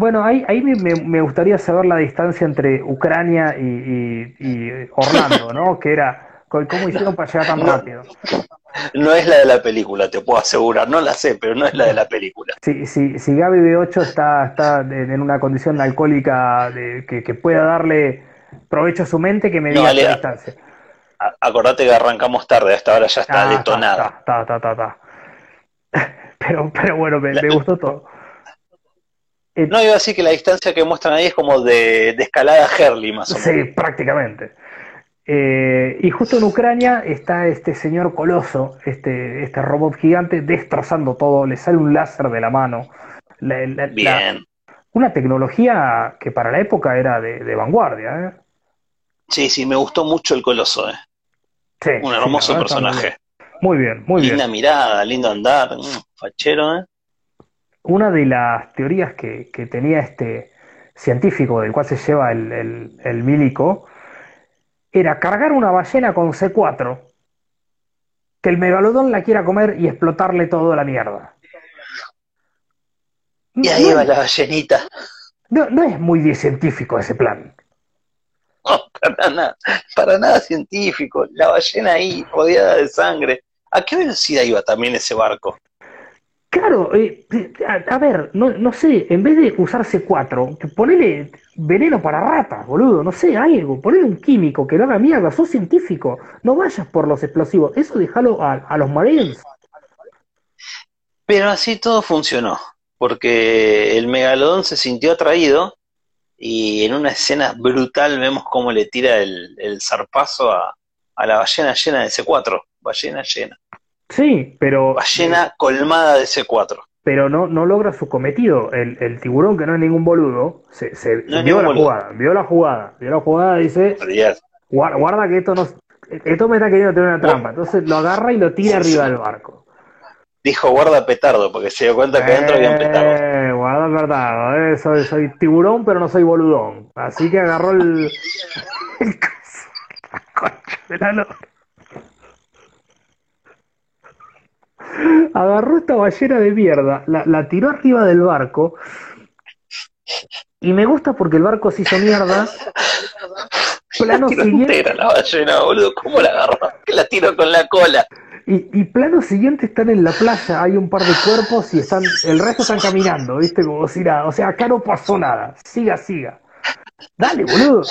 Bueno, ahí, ahí me, gustaría saber la distancia entre Ucrania y, y- y Orlando, ¿no? Que era, ¿cómo hicieron para llegar tan No. rápido? No es la de la película, te puedo asegurar, no la sé, pero no es la de la película. Si, si, si Gaby B8 está, está en una condición alcohólica de, que, que pueda darle provecho a su mente, que me diga la distancia. A- acordate que arrancamos tarde, hasta ahora ya está Ah, detonada. Está, está, está, está, está. Pero, pero bueno, me, me gustó todo. Eh, No, iba a decir que la distancia que muestran ahí es como de, de escalada Herley, más o menos. Sí, prácticamente. Eh, y justo en Ucrania está este señor coloso, este, este robot gigante, destrozando todo, le sale un láser de la mano. La- la- la- Bien. una tecnología que para la época era de, de vanguardia, ¿eh? Sí, sí, me gustó mucho el coloso, eh. Sí, Un hermoso muy personaje. bien. Muy bien, muy bien. Linda mirada, lindo andar, mm, fachero, eh. Una de las teorías que, que tenía este científico del cual se lleva el, el, el milico era cargar una ballena con C4, que el megalodón la quiera comer y explotarle todo a la mierda. Y ahí No, va la ballenita. no- no es muy de científico ese plan. No, para nada, para nada científico. La ballena ahí, rodeada de sangre. ¿A qué velocidad iba también ese barco? Claro, eh, a, ver, no, no sé, en vez de usar C4, que ponele veneno para ratas, boludo, no sé, algo, ponele un químico que lo haga mierda, sos científico, no vayas por los explosivos, eso déjalo a, a los marines. Pero así todo funcionó, porque el megalodón se sintió atraído y en una escena brutal vemos cómo le tira el, el zarpazo a, a la ballena llena de C4. Ballena llena. Sí, pero Ballena colmada de C4. pero no, no logra su cometido. El, el tiburón, que no es ningún boludo, se, se No vio la boludo. jugada, vio la jugada, vio la jugada, dice, Olvidate. guarda, guarda que esto no, esto me está queriendo tener una trampa. Entonces lo agarra y lo tira arriba del barco. Dijo guarda petardo, porque se dio cuenta que adentro había un petardo. Eh, guarda petardo, eh, soy, soy tiburón, pero no soy boludón. Así que agarró el, el coso, la concha de la lora. Agarró esta ballena de mierda, la, la tiró arriba del barco. Y me gusta porque el barco se hizo mierda. Plano Tiró siguiente, entera la ballena, boludo. ¿Cómo la agarró? Que la tiró con la cola. Y, y plano siguiente están en la playa, hay un par de cuerpos y están, el resto están caminando, ¿viste? Como si nada. O sea, acá no pasó nada. Siga, siga. Dale, boludo.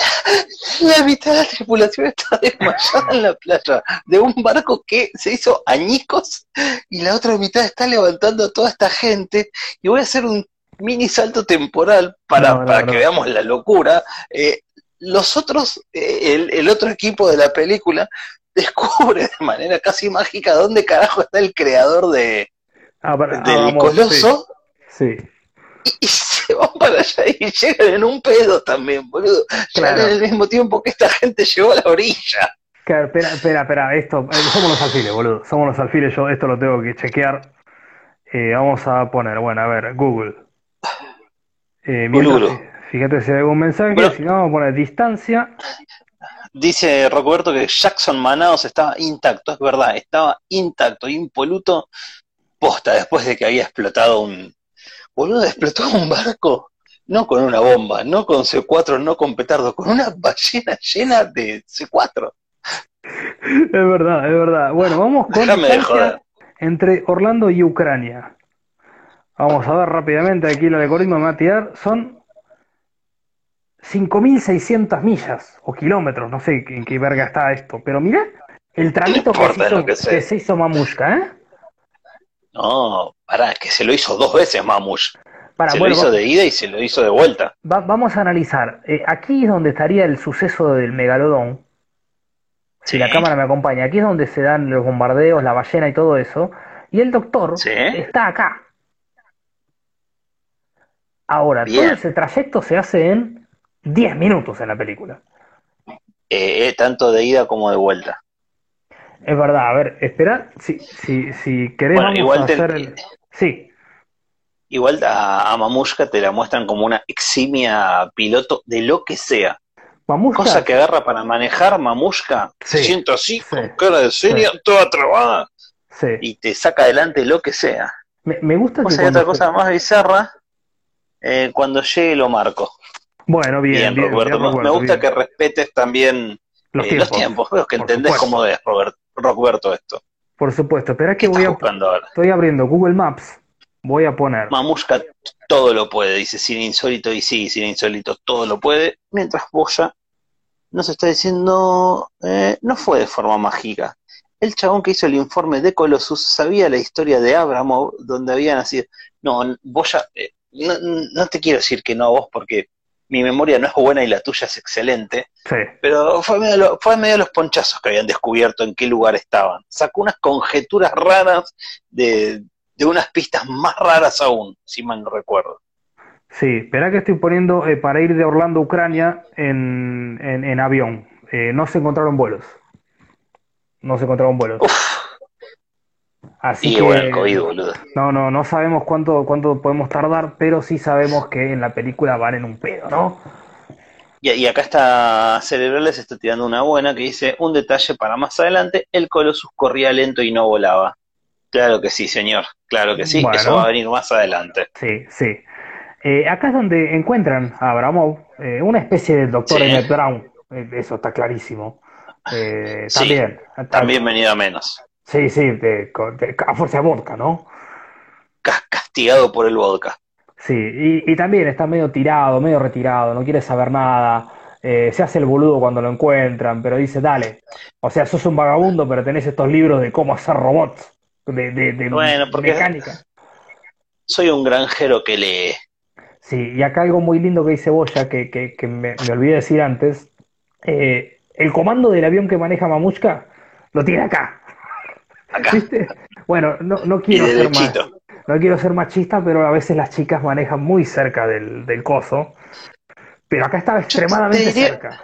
La mitad de la tripulación está desmayada en la playa de un barco que se hizo añicos y la otra mitad está levantando a toda esta gente. Y voy a hacer un mini salto temporal para, No, no, para no. que veamos la locura. Eh, los otros, eh, el, el otro equipo de la película descubre de manera casi mágica dónde carajo está el creador de, Ah, para- ah, del vamos, coloso. Sí. sí. Y se van para allá y llegan en un pedo también, boludo. Llegan Claro. en el mismo tiempo que esta gente llegó a la orilla. Claro, espera, espera, espera, esto, eh, somos los alfiles, boludo. Somos los alfiles, yo esto lo tengo que chequear. Eh, vamos a poner, bueno, a ver, Google. Eh, mientras- fíjate si hay algún mensaje, si no, vamos a poner distancia. Dice Roberto que Jackson Manaos estaba intacto, es verdad, estaba intacto, impoluto, posta, después de que había explotado un... Boludo, explotó un barco, no con una bomba, no con C4, no con petardo, con una ballena llena de C4. Es verdad, es verdad. Bueno, vamos con joder. entre Orlando y Ucrania. Vamos a ver rápidamente, aquí el algoritmo me va a tirar, son 5.600 millas o kilómetros, no sé en qué verga está esto, pero mirá el tramito No importa que, se hizo, lo que sea. que se hizo Mamushka, ¿eh? No, pará, que se lo hizo dos veces Mamush. Para, se bueno, lo hizo de ida y se lo hizo de vuelta. va- vamos a analizar. Eh, aquí es donde estaría el suceso del megalodón. Si la cámara me acompaña, aquí es donde se dan los bombardeos, la ballena y todo eso. Y el doctor Sí. está acá. Ahora, todo ese trayecto se hace en 10 minutos en la película. Eh, eh, tanto de ida como de vuelta. Es verdad, a ver, espera, si, si, si querés Bueno, vamos igual a hacer el... Sí, Igual a, a Mamushka te la muestran como una eximia piloto de lo que sea. Mamushka, Cosa que agarra para manejar Mamushka, se Sí, sienta así, sí, con cara de seria, toda trabada, sí. y te saca adelante lo que sea. Me, me gusta que cuando otra se- cosa más bizarra, eh, cuando llegue lo marco. Bueno, bien, Bien, Roberto. bien, Me- me Roberto, gusta que respetes también Los eh, los tiempos, tiempos. Veo que entendés cómo es, Robert, Roberto, esto. por supuesto. Espera ¿Qué que voy a... ahora? Estoy abriendo Google Maps. Voy a poner... Mamushka todo lo puede, dice sin insólito, y sí, sin insólito todo lo puede, mientras Boya nos está diciendo, eh, no fue de forma mágica. El chabón que hizo el informe de Colossus sabía la historia de Abramov, donde había nacido. No, Boya, eh, no, no te quiero decir que no a vos, porque mi memoria no es buena y la tuya es excelente, Sí. pero fue medio, lo- fue medio los ponchazos que habían descubierto en qué lugar estaban. Sacó unas conjeturas raras de, de unas pistas más raras aún, si mal no recuerdo. Sí, espera que estoy poniendo eh, para ir de Orlando a Ucrania en, en, en avión. Eh, no se encontraron vuelos. No se encontraron vuelos. Uf, Así y que bueno, el COVID, boludo. no, no, no sabemos cuánto, cuánto podemos tardar, pero sí sabemos que en la película van en un pedo, ¿no? Y, y acá está Cerebrales está tirando una buena que dice, un detalle para más adelante, el Colossus corría lento y no volaba. Claro que sí, señor, claro que sí, Bueno. eso va a venir más adelante. Sí, sí. Eh, acá es donde encuentran a Abramov, eh, una especie de doctor Sí. Emmett Brown. Eh, eso está clarísimo. Eh, Sí, también. También venido a menos. Sí, sí, de- de- a fuerza de vodka, ¿no? Cas- Castigado por el vodka. Sí, y, y también está medio tirado, medio retirado, no quiere saber nada, eh, se hace el boludo cuando lo encuentran, pero dice, dale, o sea, sos un vagabundo, pero tenés estos libros de cómo hacer robots, de, de, de Bueno, porque- mecánica. Soy un granjero que lee. Sí, y acá algo muy lindo que dice Boya, que, que, que me, me olvidé decir antes, eh, el comando del avión que maneja Mamushka lo tiene acá, Acá. ¿viste? Bueno, no, no quiero más, derechito. no quiero ser machista, pero a veces las chicas manejan muy cerca del, del coso. Pero acá estaba extremadamente diría- cerca.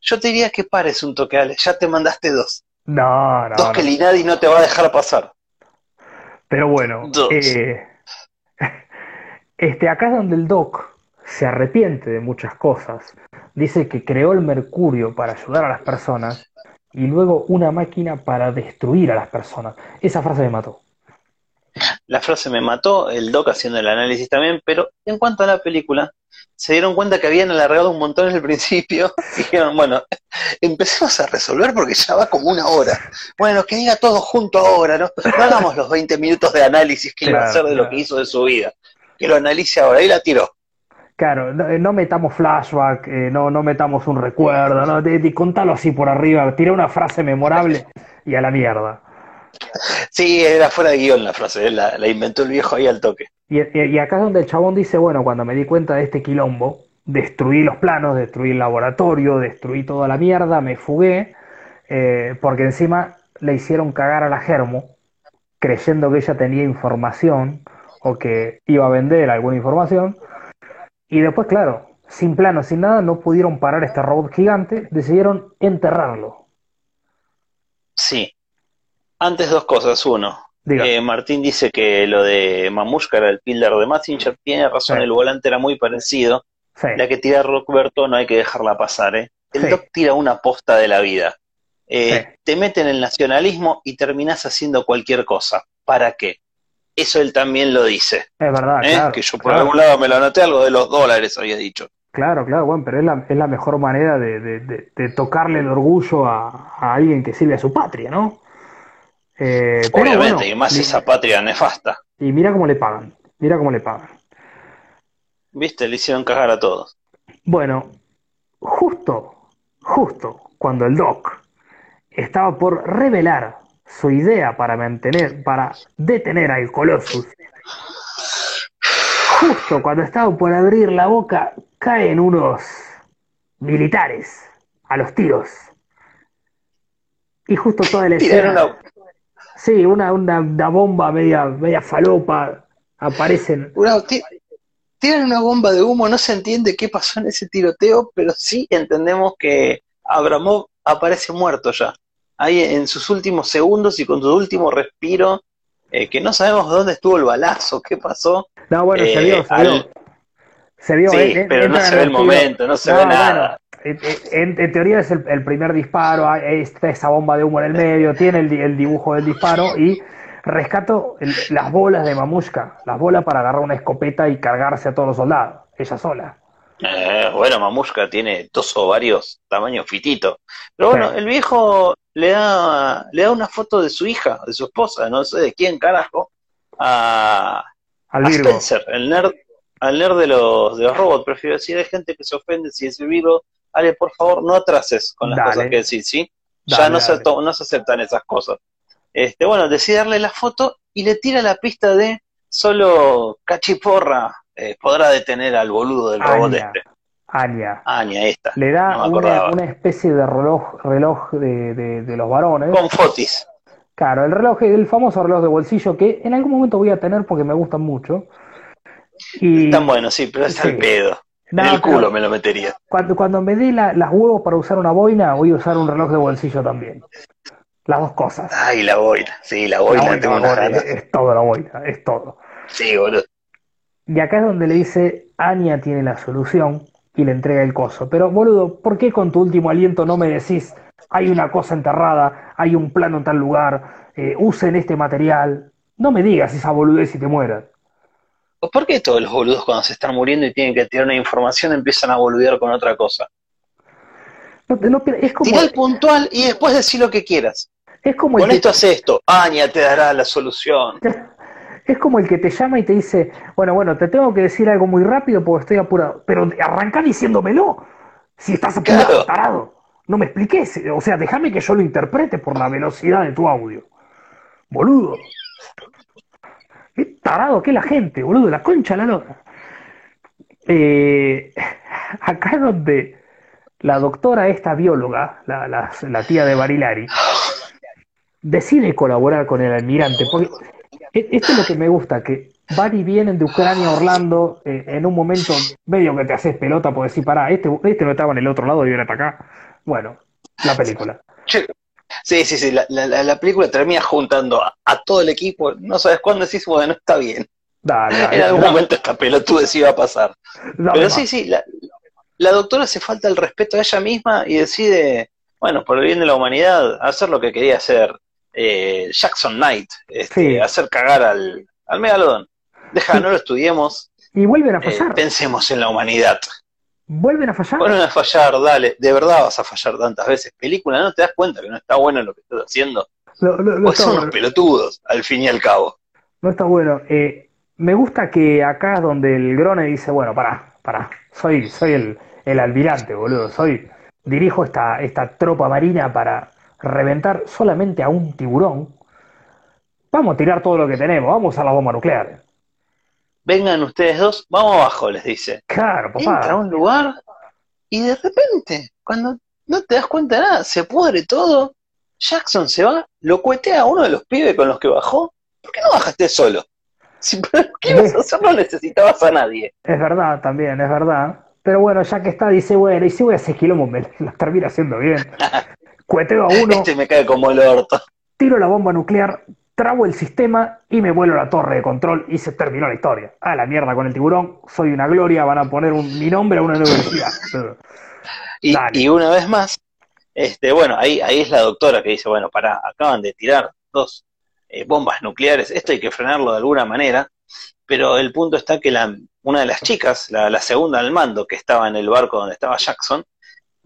Yo te diría que pares un toque, Ale. Ya te mandaste dos. No, no, dos no. que Linadi no te va a dejar pasar. Pero bueno, Dos. eh, este, acá es donde el Doc se arrepiente de muchas cosas. Dice que creó el mercurio para ayudar a las personas y luego una máquina para destruir a las personas. Esa frase me mató. La frase me mató, el Doc haciendo el análisis también, pero en cuanto a la película, se dieron cuenta que habían alargado un montón en el principio y dijeron, bueno, empecemos a resolver porque ya va como una hora. Bueno, que diga todo junto ahora, ¿no? No hagamos los 20 minutos de análisis que iba a Claro, hacer de lo claro. que hizo de su vida. Que lo analice ahora. Y la tiró. Claro, no, no metamos flashback, eh, no, no metamos un recuerdo, no, de, de- contalo así por arriba, tira una frase memorable y a la mierda. Sí, era fuera de guion la frase, ¿eh? la, la inventó el viejo ahí al toque. Y, y- y acá es donde el chabón dice, bueno, cuando me di cuenta de este quilombo, destruí los planos, destruí el laboratorio, destruí toda la mierda, me fugué, eh, porque encima le hicieron cagar a la Germo, creyendo que ella tenía información o que iba a vender alguna información. Y después, claro, sin plano, sin nada, no pudieron parar este robot gigante, decidieron enterrarlo. Sí. Antes dos cosas. Uno, eh, Martín dice que lo de Mamushka era el pillar de Massinger. Tiene razón, Sí. el volante era muy parecido. Sí, La que tira Rockberto no hay que dejarla pasar, ¿eh? El Sí. Doc tira una posta de la vida. Eh. Te mete en el nacionalismo y terminás haciendo cualquier cosa. ¿Para qué? Eso él también lo dice. es verdad, ¿eh? claro, que yo por claro. algún lado me lo anoté, algo de los dólares había dicho. Claro, claro, bueno, pero es la, es la mejor manera de, de- de- de tocarle el orgullo a, a alguien que sirve a su patria, ¿no? Eh, pero Obviamente, bueno, y más esa patria nefasta. y mira cómo le pagan, mira cómo le pagan. ¿Viste? Le hicieron cagar a todos. Bueno, justo, justo cuando el Doc estaba por revelar su idea para mantener, para detener al Colossus, justo cuando estaba por abrir la boca, caen unos militares a los tiros. Y justo toda la escena, una, sí, una, una, una bomba media, media falopa, aparecen. una- ti- tiran una bomba de humo, no se entiende qué pasó en ese tiroteo, pero sí entendemos que Abramov aparece muerto ya. Ahí en sus últimos segundos y con su último respiro, eh, que no sabemos dónde estuvo el balazo, qué pasó. No, bueno, se Eh, vio, se al- vio. Se vio, Sí, eh, eh, pero no se ve el momento, no se No, ve nada. en, en- en teoría es el, el primer disparo, está esa bomba de humo en el medio, tiene el, di- el dibujo del disparo y rescato el- las bolas de Mamushka, las bolas para agarrar una escopeta y cargarse a todos los soldados, ella sola. Eh, bueno, Mamushka tiene dos ovarios tamaño fitito. Pero bueno, Sí. el viejo le da, le da una foto de su hija, de su esposa, no sé de quién carajo, a, Al a. Spencer, el nerd, al nerd de los, de los robots. Prefiero decir, hay gente que se ofende si es Virgo. Ale, por favor, no atrases con las Dale. cosas que decís, ¿sí? ya no se, no se aceptan esas cosas. Este, bueno, decide darle la foto y le tira la pista de solo Cachiporra eh, podrá detener al boludo del robot Anya, este. Aña esta. Le da No una, una especie de reloj, reloj de, de- de los varones. Con Fotis. Claro, el reloj, el famoso reloj de bolsillo que en algún momento voy a tener porque me gustan mucho. Y Tan bueno, sí, pero está Sí. el pedo. No, en el culo me lo metería. Cuando, cuando me dé la- las huevos para usar una boina, voy a usar un reloj de bolsillo también. Las dos cosas. Ay, la boina. Sí, la La boina, tengo la boina, ganas. es, es todo la boina, es todo. Sí, boludo. Y acá es donde le dice, Anya tiene la solución y le entrega el coso. Pero, boludo, ¿por qué con tu último aliento no me decís, hay una cosa enterrada, hay un plano en tal lugar, eh, usen este material? No me digas esa boludez y te mueras. ¿Por qué todos los boludos cuando se están muriendo y tienen que tirar una información empiezan a boludear con otra cosa? No, te- no, es como, Tirá el puntual y después decir lo que quieras. es como Con esto hace esto. Aña te dará la solución. Es como el que te llama y te dice, bueno, bueno, te tengo que decir algo muy rápido porque estoy apurado. Pero arranca diciéndomelo. Si estás apurado, Claro. tarado. No me expliques. O sea, déjame que yo lo interprete por la velocidad de tu audio. Boludo. Qué tarado que es la gente, boludo. La concha la lora. Eh, acá es donde la doctora, esta bióloga, la, la- la tía de Barilari, decide colaborar con el almirante. Porque Esto es lo que me gusta, que van y vienen de Ucrania a Orlando eh, en un momento medio que te haces pelota por decir, pará, este, este no estaba en el otro lado y viene para acá. Bueno, la película. Sí, sí, sí, la, la- la película termina juntando a, a todo el equipo, no sabes cuándo decís, bueno, está bien. Dale, dale, En algún momento esta pelotudez iba a pasar. dame Pero más. sí, sí, la, la doctora hace falta el respeto a ella misma y decide, bueno, por el bien de la humanidad, hacer lo que quería hacer eh, Jackson Knight, este, Sí. hacer cagar al, al megalodón. Deja, no lo estudiemos, Y vuelven a eh, fallar. pensemos en la humanidad. Vuelven a fallar. Vuelven a fallar, dale, de verdad vas a fallar tantas veces. Película, ¿no te das cuenta que no está bueno lo que estás haciendo? Lo- lo- lo Pues son bueno. unos pelotudos, al fin y al cabo. No está bueno. Eh, me gusta que acá es donde el Grone dice, bueno, pará, pará, soy, soy el, el almirante, boludo, soy, dirijo esta, esta tropa marina para reventar solamente a un tiburón. Vamos a tirar todo lo que tenemos, vamos a usar la bomba nuclear. Vengan ustedes dos, vamos abajo, les dice. Claro, Entra a papá. un lugar y de repente, cuando no te das cuenta de nada, se pudre todo. Jackson se va, lo cuetea a uno de los pibes con los que bajó. ¿Por qué no bajaste solo? Si, ¿Qué ibas a hacer? No necesitabas a nadie. Es verdad también, es verdad. Pero bueno, ya que está, dice, bueno, y si voy a hacer quilombo, me la termina haciendo bien. Cueteo a uno, Este me cae como el orto. tiro la bomba nuclear, trabo el sistema y me vuelo a la torre de control y se terminó la historia. A la mierda con el tiburón, soy una gloria, van a poner un- mi nombre a una universidad. Y una vez más, este, bueno, ahí, ahí es la doctora que dice, bueno, pará, acaban de tirar dos eh, bombas nucleares, esto hay que frenarlo de alguna manera, pero el punto está que la, una de las chicas, la, la segunda al mando que estaba en el barco donde estaba Jackson,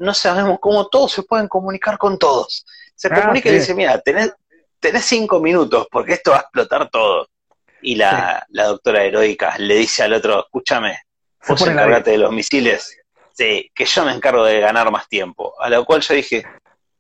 no sabemos cómo todos se pueden comunicar con todos. Se Ah, comunica y sí. dice, mira, tenés, tenés cinco minutos porque esto va a explotar todo. Y la, la doctora heroica le dice al otro, escúchame, vos encárgate de los misiles, sí, que yo me encargo de ganar más tiempo. A lo cual yo dije,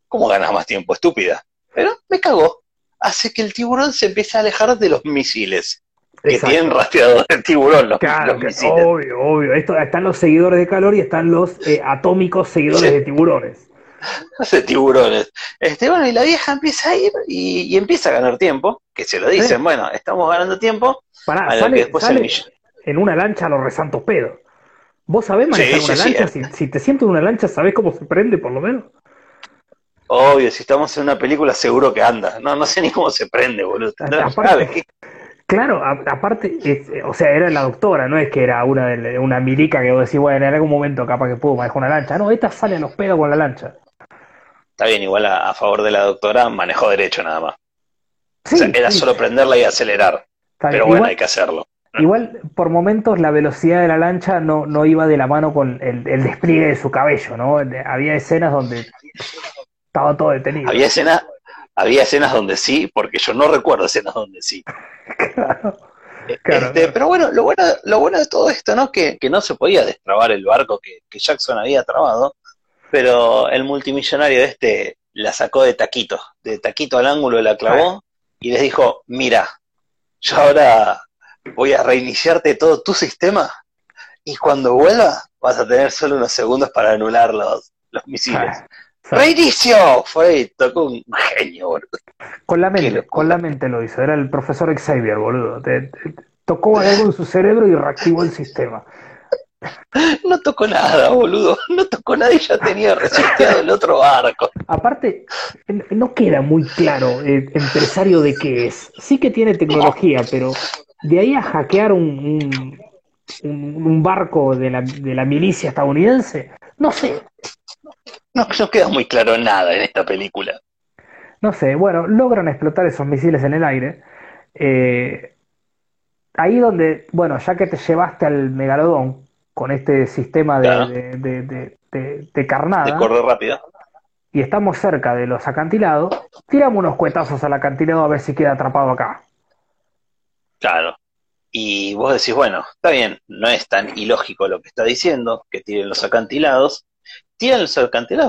¿cómo ganas más tiempo, estúpida? Pero me cagó. Hace que el tiburón se empiece a alejar de los misiles, que Exacto. tienen rastreador de tiburón los, Claro, los que- obvio, obvio. Esto, están los seguidores de calor y están los eh, atómicos seguidores Sí. de tiburones. de tiburones. Este, bueno, y la vieja empieza a ir y, y empieza a ganar tiempo, que se lo dicen, Sí. bueno, estamos ganando tiempo, Pará, a lo sale, que después sale el en una lancha a los resantos pedos. ¿Vos sabés manejar Sí, una lancha? Si, si te siento en una lancha, ¿sabés cómo se prende por lo menos? Obvio, si estamos en una película seguro que anda. No, no sé ni cómo se prende, boludo. Aparte-. Claro, a- aparte, es- eh, o sea, era la doctora, no es que era una, de- una milica que vos decís, bueno, en algún momento capaz que puedo manejar una lancha. No, esta sale a los pedos con la lancha. Está bien, igual a, a favor de la doctora, manejó derecho nada más. Sí, o sea, era sí, solo prenderla y acelerar. está bien. Pero bueno, Igual- hay que hacerlo. Igual, por momentos, la velocidad de la lancha no, no iba de la mano con el, el despliegue de su cabello, ¿no? Había escenas donde estaba todo detenido. Había escenas, había escenas donde sí, porque yo no recuerdo escenas donde sí. Claro, claro. Este, pero bueno, lo bueno, lo bueno de todo esto, ¿no? Que, que no se podía destrabar el barco que, que Jackson había trabado, pero el multimillonario este la sacó de taquito, de taquito al ángulo la clavó y les dijo, mira, yo ahora voy a reiniciarte todo tu sistema y cuando vuelva vas a tener solo unos segundos para anular los, los misiles. ¡Reinicio! Fue tocó un genio, boludo. Con la mente, con la mente lo hizo. Era el profesor Xavier, boludo. Te- te- tocó algo en su cerebro y reactivó el sistema. No tocó nada, boludo. No tocó nada y ya tenía reseteado el otro barco. Aparte, no queda muy claro el empresario de qué es. Sí que tiene tecnología, pero de ahí a hackear un, un, un- un barco de la, de la milicia estadounidense, no sé, No, no queda muy claro nada en esta película. no sé. Bueno, logran explotar esos misiles en el aire. Eh, ahí donde, bueno, ya que te llevaste al megalodón con este sistema de, Claro. de, de, de- de- de De carnada. correr rápido. y estamos cerca de los acantilados, tiramos unos cuetazos al acantilado a ver si queda atrapado acá. Claro. Y vos decís, bueno, está bien, no es tan ilógico lo que está diciendo, que tiren los acantilados. Tiran los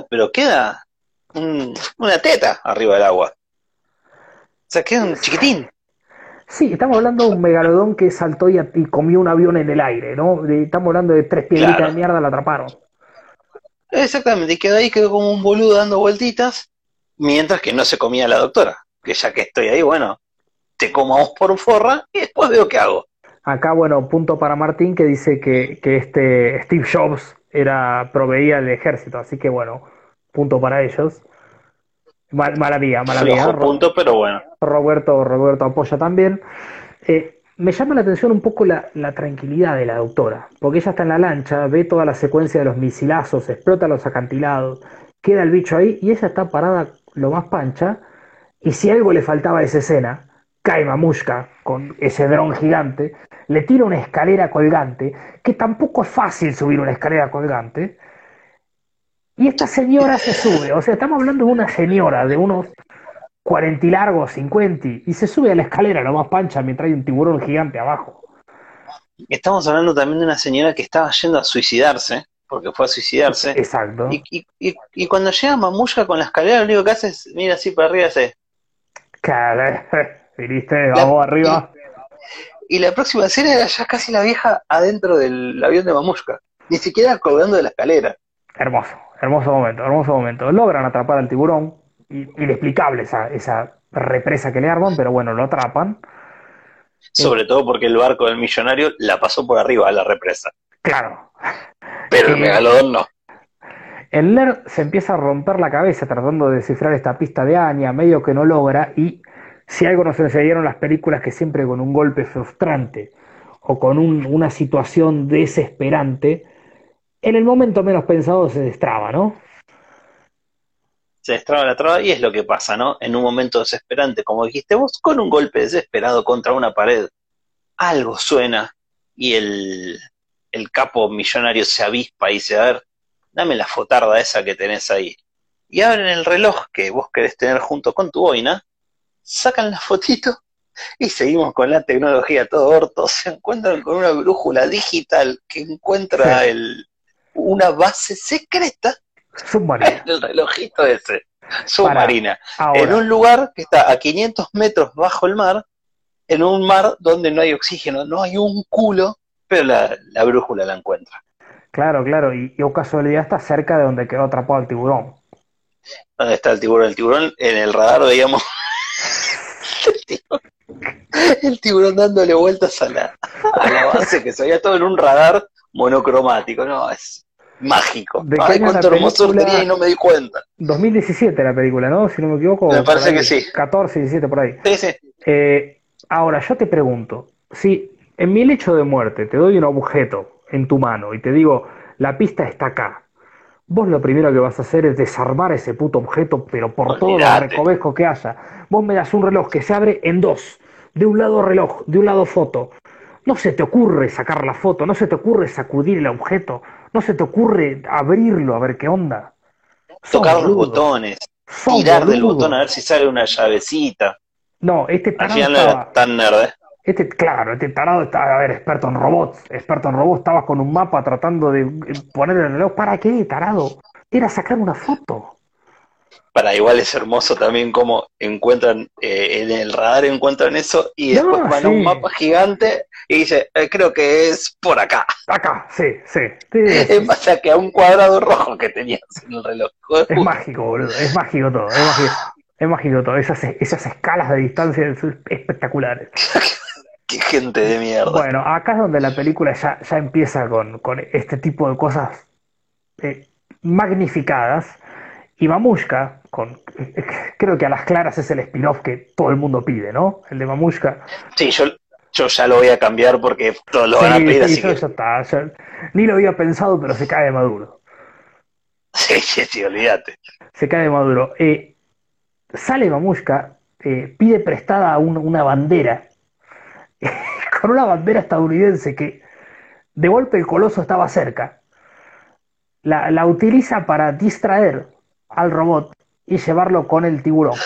pero queda un- una teta arriba del agua. O sea, queda un chiquitín. Sí, estamos hablando de un megalodón que saltó y, y comió un avión en el aire, ¿no? De- estamos hablando de tres piedritas Claro. de mierda, la atraparon. Exactamente, y quedó ahí, quedó como un boludo dando vueltitas, mientras que no se comía la doctora. Que ya que estoy ahí, bueno, te comamos por forra y después veo qué hago. Acá, bueno, punto para Martín que dice que, que este Steve Jobs era proveía el ejército, así que bueno, punto para ellos. Mal, mala mía, mala punto, pero bueno. Roberto, Roberto apoya también. Eh, me llama la atención un poco la, la tranquilidad de la doctora, porque ella está en la lancha, ve toda la secuencia de los misilazos, explota los acantilados, queda el bicho ahí y ella está parada lo más pancha. Y si algo le faltaba a esa escena, cae Mamushka con ese dron gigante, le tira una escalera colgante, que tampoco es fácil subir una escalera colgante, y esta señora se sube, o sea, estamos hablando de una señora de unos 40 y largos, 50, y se sube a la escalera lo más pancha mientras hay un tiburón gigante abajo. Estamos hablando también de una señora que estaba yendo a suicidarse, porque fue a suicidarse. Exacto. Y, y, y, y cuando llega Mamushka con la escalera, lo único que hace es mira así para arriba y hace. Claro, viniste, vamos La- arriba. Y la próxima escena era ya casi la vieja adentro del avión de Mamushka. Ni siquiera colgando de la escalera. Hermoso, hermoso momento, hermoso momento. Logran atrapar al tiburón, y- inexplicable esa, esa represa que le arman, pero bueno, lo atrapan. Sobre todo porque el barco del millonario la pasó por arriba a la represa. Claro, Pero el Sí. megalodón no. El nerd se empieza a romper la cabeza tratando de descifrar esta pista de Anya, medio que no logra, y si algo nos enseñaron las películas que siempre con un golpe frustrante o con un- una situación desesperante, en el momento menos pensado se destraba, ¿no? Se destraba la traba y es lo que pasa, ¿no? En un momento desesperante, como dijiste vos, con un golpe desesperado contra una pared, algo suena y el, el capo millonario se avispa y dice, a ver, dame la fotarda esa que tenés ahí. Y abren el reloj que vos querés tener junto con tu boina, sacan la fotito y seguimos con la tecnología todo orto. Se encuentran con una brújula digital que encuentra Sí. el, una base secreta Submarino. el relojito ese, submarina, en un lugar que está a 500 metros bajo el mar, en un mar donde no hay oxígeno, no hay un culo, pero la, la brújula la encuentra. claro, claro, y, y o casualidad está cerca de donde quedó atrapado el tiburón. ¿Dónde está el tiburón? El tiburón en el radar veíamos el tiburón, el tiburón dándole vueltas a la, a la base, que se veía todo en un radar monocromático, no, es mágico. ¿De qué Ay, cuánto película? tenía y no me di cuenta. 2017 la película, ¿no? Si no me equivoco. Me parece ahí, que sí. 14, 17 por ahí. Sí, sí. Eh, ahora, yo te pregunto, si en mi lecho de muerte te doy un objeto en tu mano y te digo, la pista está acá, vos lo primero que vas a hacer es desarmar ese puto objeto, pero por todos los recovecos que haya. Vos me das un reloj que se abre en dos, de un lado reloj, de un lado foto. No se te ocurre sacar la foto, no se te ocurre sacudir el objeto, no se te ocurre abrirlo a ver qué onda. Tocar los botones, tirar del botón a ver si sale una llavecita. No, este Al final no estaba- era tan nerd, ¿eh? Este, claro, este tarado estaba, a ver, experto en robots, experto en robots, estaba con un mapa tratando de eh, poner el reloj. ¿Para qué, tarado? Era sacar una foto. Para igual es hermoso también cómo encuentran, eh, en el radar encuentran eso y No, después van a un mapa gigante y dice, eh, creo que es por acá. Acá, sí, sí. Sí, a que a un cuadrado rojo que tenías en el reloj. Es mágico, boludo. Es mágico todo. Es mágico, es mágico todo. Esas, esas escalas de distancia son espectaculares. Qué gente de mierda. Bueno, acá es donde la película ya, ya empieza con, con este tipo de cosas eh, magnificadas. Y Mamushka, con, eh, creo que a las claras es el spin-off que todo el mundo pide, ¿no? El de Mamushka. Sí, yo, yo ya lo voy a cambiar porque todos lo van a pedir, sí, así yo que ya está. ya- ni lo había pensado, pero se cae de maduro. sí, sí, sí, olvídate. Se cae de maduro. Eh, sale Mamushka, pide prestada un- una bandera, con una bandera estadounidense que de golpe el coloso estaba cerca. La, la utiliza para distraer al robot y llevarlo con el tiburón.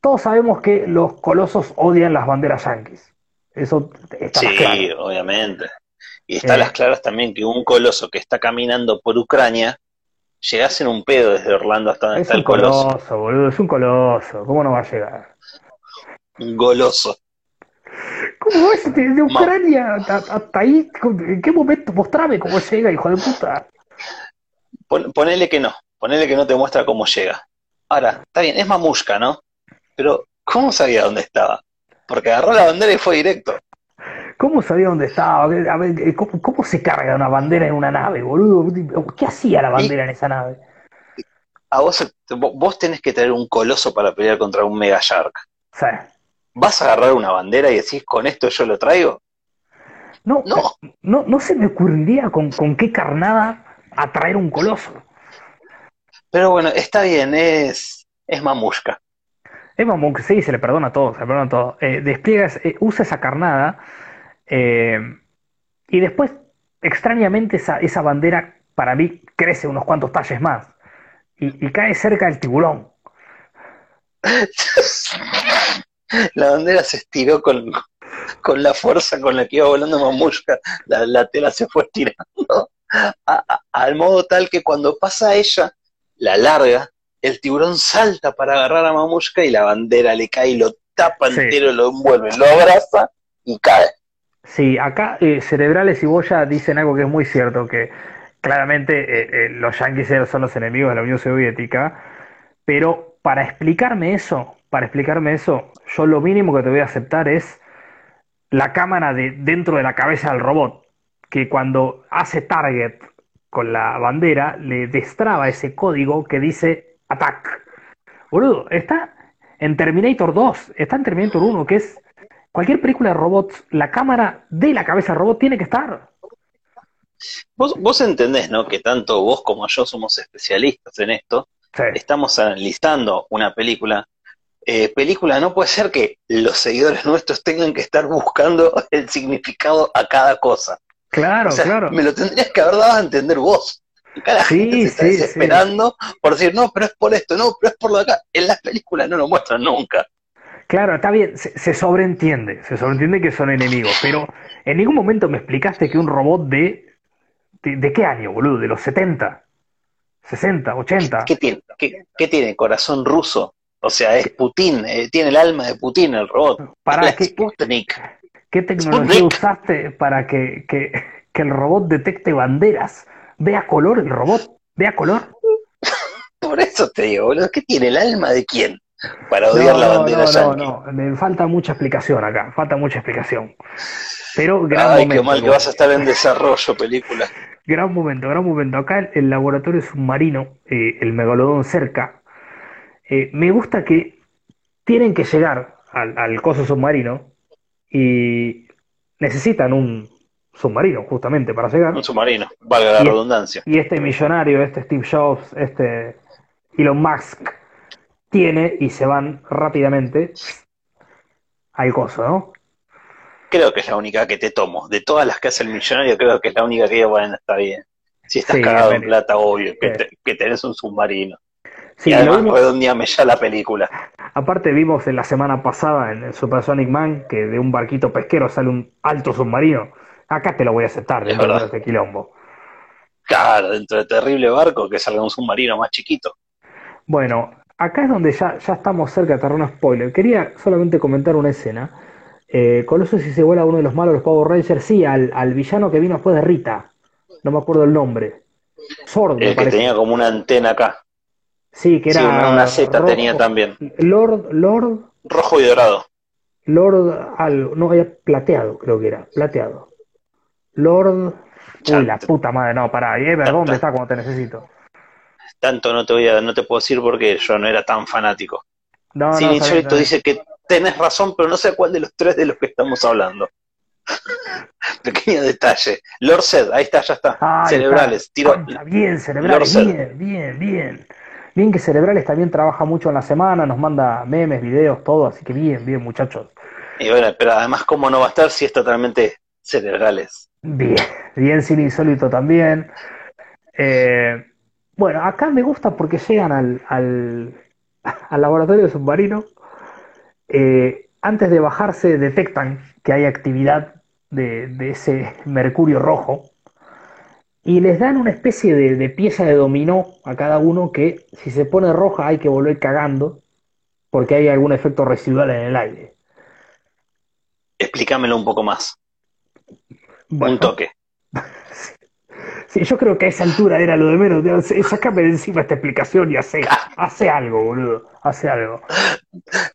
Todos sabemos que los colosos odian las banderas yanquis. Eso está Sí, claro. obviamente. Y está a Eh. las claras también que un coloso que está caminando por Ucrania llegase en un pedo desde Orlando hasta donde Es está un el coloso. coloso, boludo, es un coloso. ¿Cómo no va a llegar? Un goloso. ¿Cómo es de, de Ucrania hasta, ahí? ¿En qué momento? Mostrame cómo llega, hijo de puta. Pon- ponele que no, ponele que no te muestra cómo llega. Ahora, está bien, es mamushka, ¿no? Pero, ¿cómo sabía dónde estaba? porque agarró la bandera y fue directo. ¿Cómo sabía dónde estaba? A ver, eh, ¿cómo, cómo se carga una bandera en una nave, boludo? ¿Qué hacía la bandera en esa nave? A vos, vos tenés que tener un coloso para pelear contra un Mega Shark. Sí. ¿Vas a agarrar una bandera y decís, con esto yo lo traigo? No, no, no, no se me ocurriría con, con qué carnada atraer un coloso. Pero bueno, está bien, es, es mamushka. Es mamushka, sí, se le perdona todo, se le perdona todo. Eh, despliegas, eh, usa esa carnada eh, y después, extrañamente, esa, esa bandera para mí crece unos cuantos talles más y, y cae cerca del tiburón. la bandera se estiró con, con la fuerza con la que iba volando Mamushka, la, la tela se fue estirando. Al modo tal que cuando pasa ella, la larga, el tiburón salta para agarrar a Mamushka y la bandera le cae y lo tapa entero, lo envuelve, lo abraza y cae. Sí, acá eh, Cerebrales y Boya dicen algo que es muy cierto, que claramente eh, eh, los yanquis son los enemigos de la Unión Soviética, pero para explicarme eso, para explicarme eso, yo lo mínimo que te voy a aceptar es la cámara de dentro de la cabeza del robot, que cuando hace target con la bandera le destraba ese código que dice attack. Boludo, está en Terminator 2, está en Terminator 1, que es cualquier película de robots, la cámara de la cabeza del robot tiene que estar. Vos, vos entendés, ¿no? Que tanto vos como yo somos especialistas en esto. Estamos analizando una película. Eh, película no puede ser que los seguidores nuestros tengan que estar buscando el significado a cada cosa. Claro, claro. Me lo tendrías que haber dado a entender vos. Cada sí, gente se está desesperando por decir, no, pero es por esto, no, pero es por lo de acá. En las películas no lo muestran nunca. Claro, está bien, se, sobreentiende, se sobreentiende que son enemigos, pero en ningún momento me explicaste que un robot de... ¿De, qué año, boludo? ¿De los 70? ¿60, 80? ¿Qué, tiene? ¿Qué, tiene? ¿Corazón ruso? O sea, es Putin, eh, tiene el alma de Putin el robot. ¿Para qué, ¿Qué tecnología usaste para que, que, que el robot detecte banderas? Vea color el robot, vea color. Por eso te digo, boludo, ¿qué tiene el alma de quién? para odiar la bandera no, no, no, me falta mucha explicación acá, falta mucha explicación. Pero gran Ay, qué mal que vas a estar en desarrollo, película. Gran momento, gran momento. Acá el, laboratorio submarino, eh, el megalodón cerca, eh, me gusta que tienen que llegar al, al coso submarino y necesitan un submarino justamente para llegar. Un submarino, valga la redundancia. Y este millonario, este Steve Jobs, este Elon Musk, tiene y se van rápidamente al coso, ¿no? Creo que es la única que te tomo. De todas las que hace el millonario, creo que es la única que yo, bueno, está bien. Si estás cagado en plata, obvio, que, tenés un submarino. Sí, y además redondeame ya la película. Aparte vimos en la semana pasada en el Supersonic Man que de un barquito pesquero sale un alto submarino. Acá te lo voy a aceptar dentro de este quilombo. Claro, dentro de terrible barco que salga un submarino más chiquito. Bueno, acá es donde ya, ya estamos cerca de un spoiler. Quería solamente comentar una escena. Eh, Colossus si se vuela uno de los malos, los Power Rangers, sí, al, al villano que vino después de Rita. No me acuerdo el nombre. Sordo. El que tenía como una antena acá. Sí, que era. una Z tenía también. Lord, Lord. Rojo y dorado. Lord algo. No, era plateado, creo que era. Plateado. Lord. Uy, la puta madre, no, pará. ¿Y dónde está cuando te necesito? tanto no te voy a, no te puedo decir porque yo no era tan fanático. No, no, dice que tenés razón, pero no sé cuál de los tres de los que estamos hablando. Pequeño detalle. Lord Zed, ahí está, ya está. cerebrales, tiro. bien, cerebrales, bien, bien, bien. Bien que Cerebrales también trabaja mucho en la semana, nos manda memes, videos, todo, así que bien, bien, muchachos. Y bueno, pero además, ¿cómo no va a estar si es totalmente Cerebrales? Bien, bien sin insólito también. Eh, bueno, acá me gusta porque llegan al, al, al laboratorio submarino. Eh, antes de bajarse detectan que hay actividad de, de, ese mercurio rojo y les dan una especie de, de, pieza de dominó a cada uno que si se pone roja hay que volver cagando porque hay algún efecto residual en el aire. Explícamelo un poco más. un toque. Sí, yo creo que a esa altura era lo de menos. Sácame de encima esta explicación y hace, hace algo, boludo. Hace algo.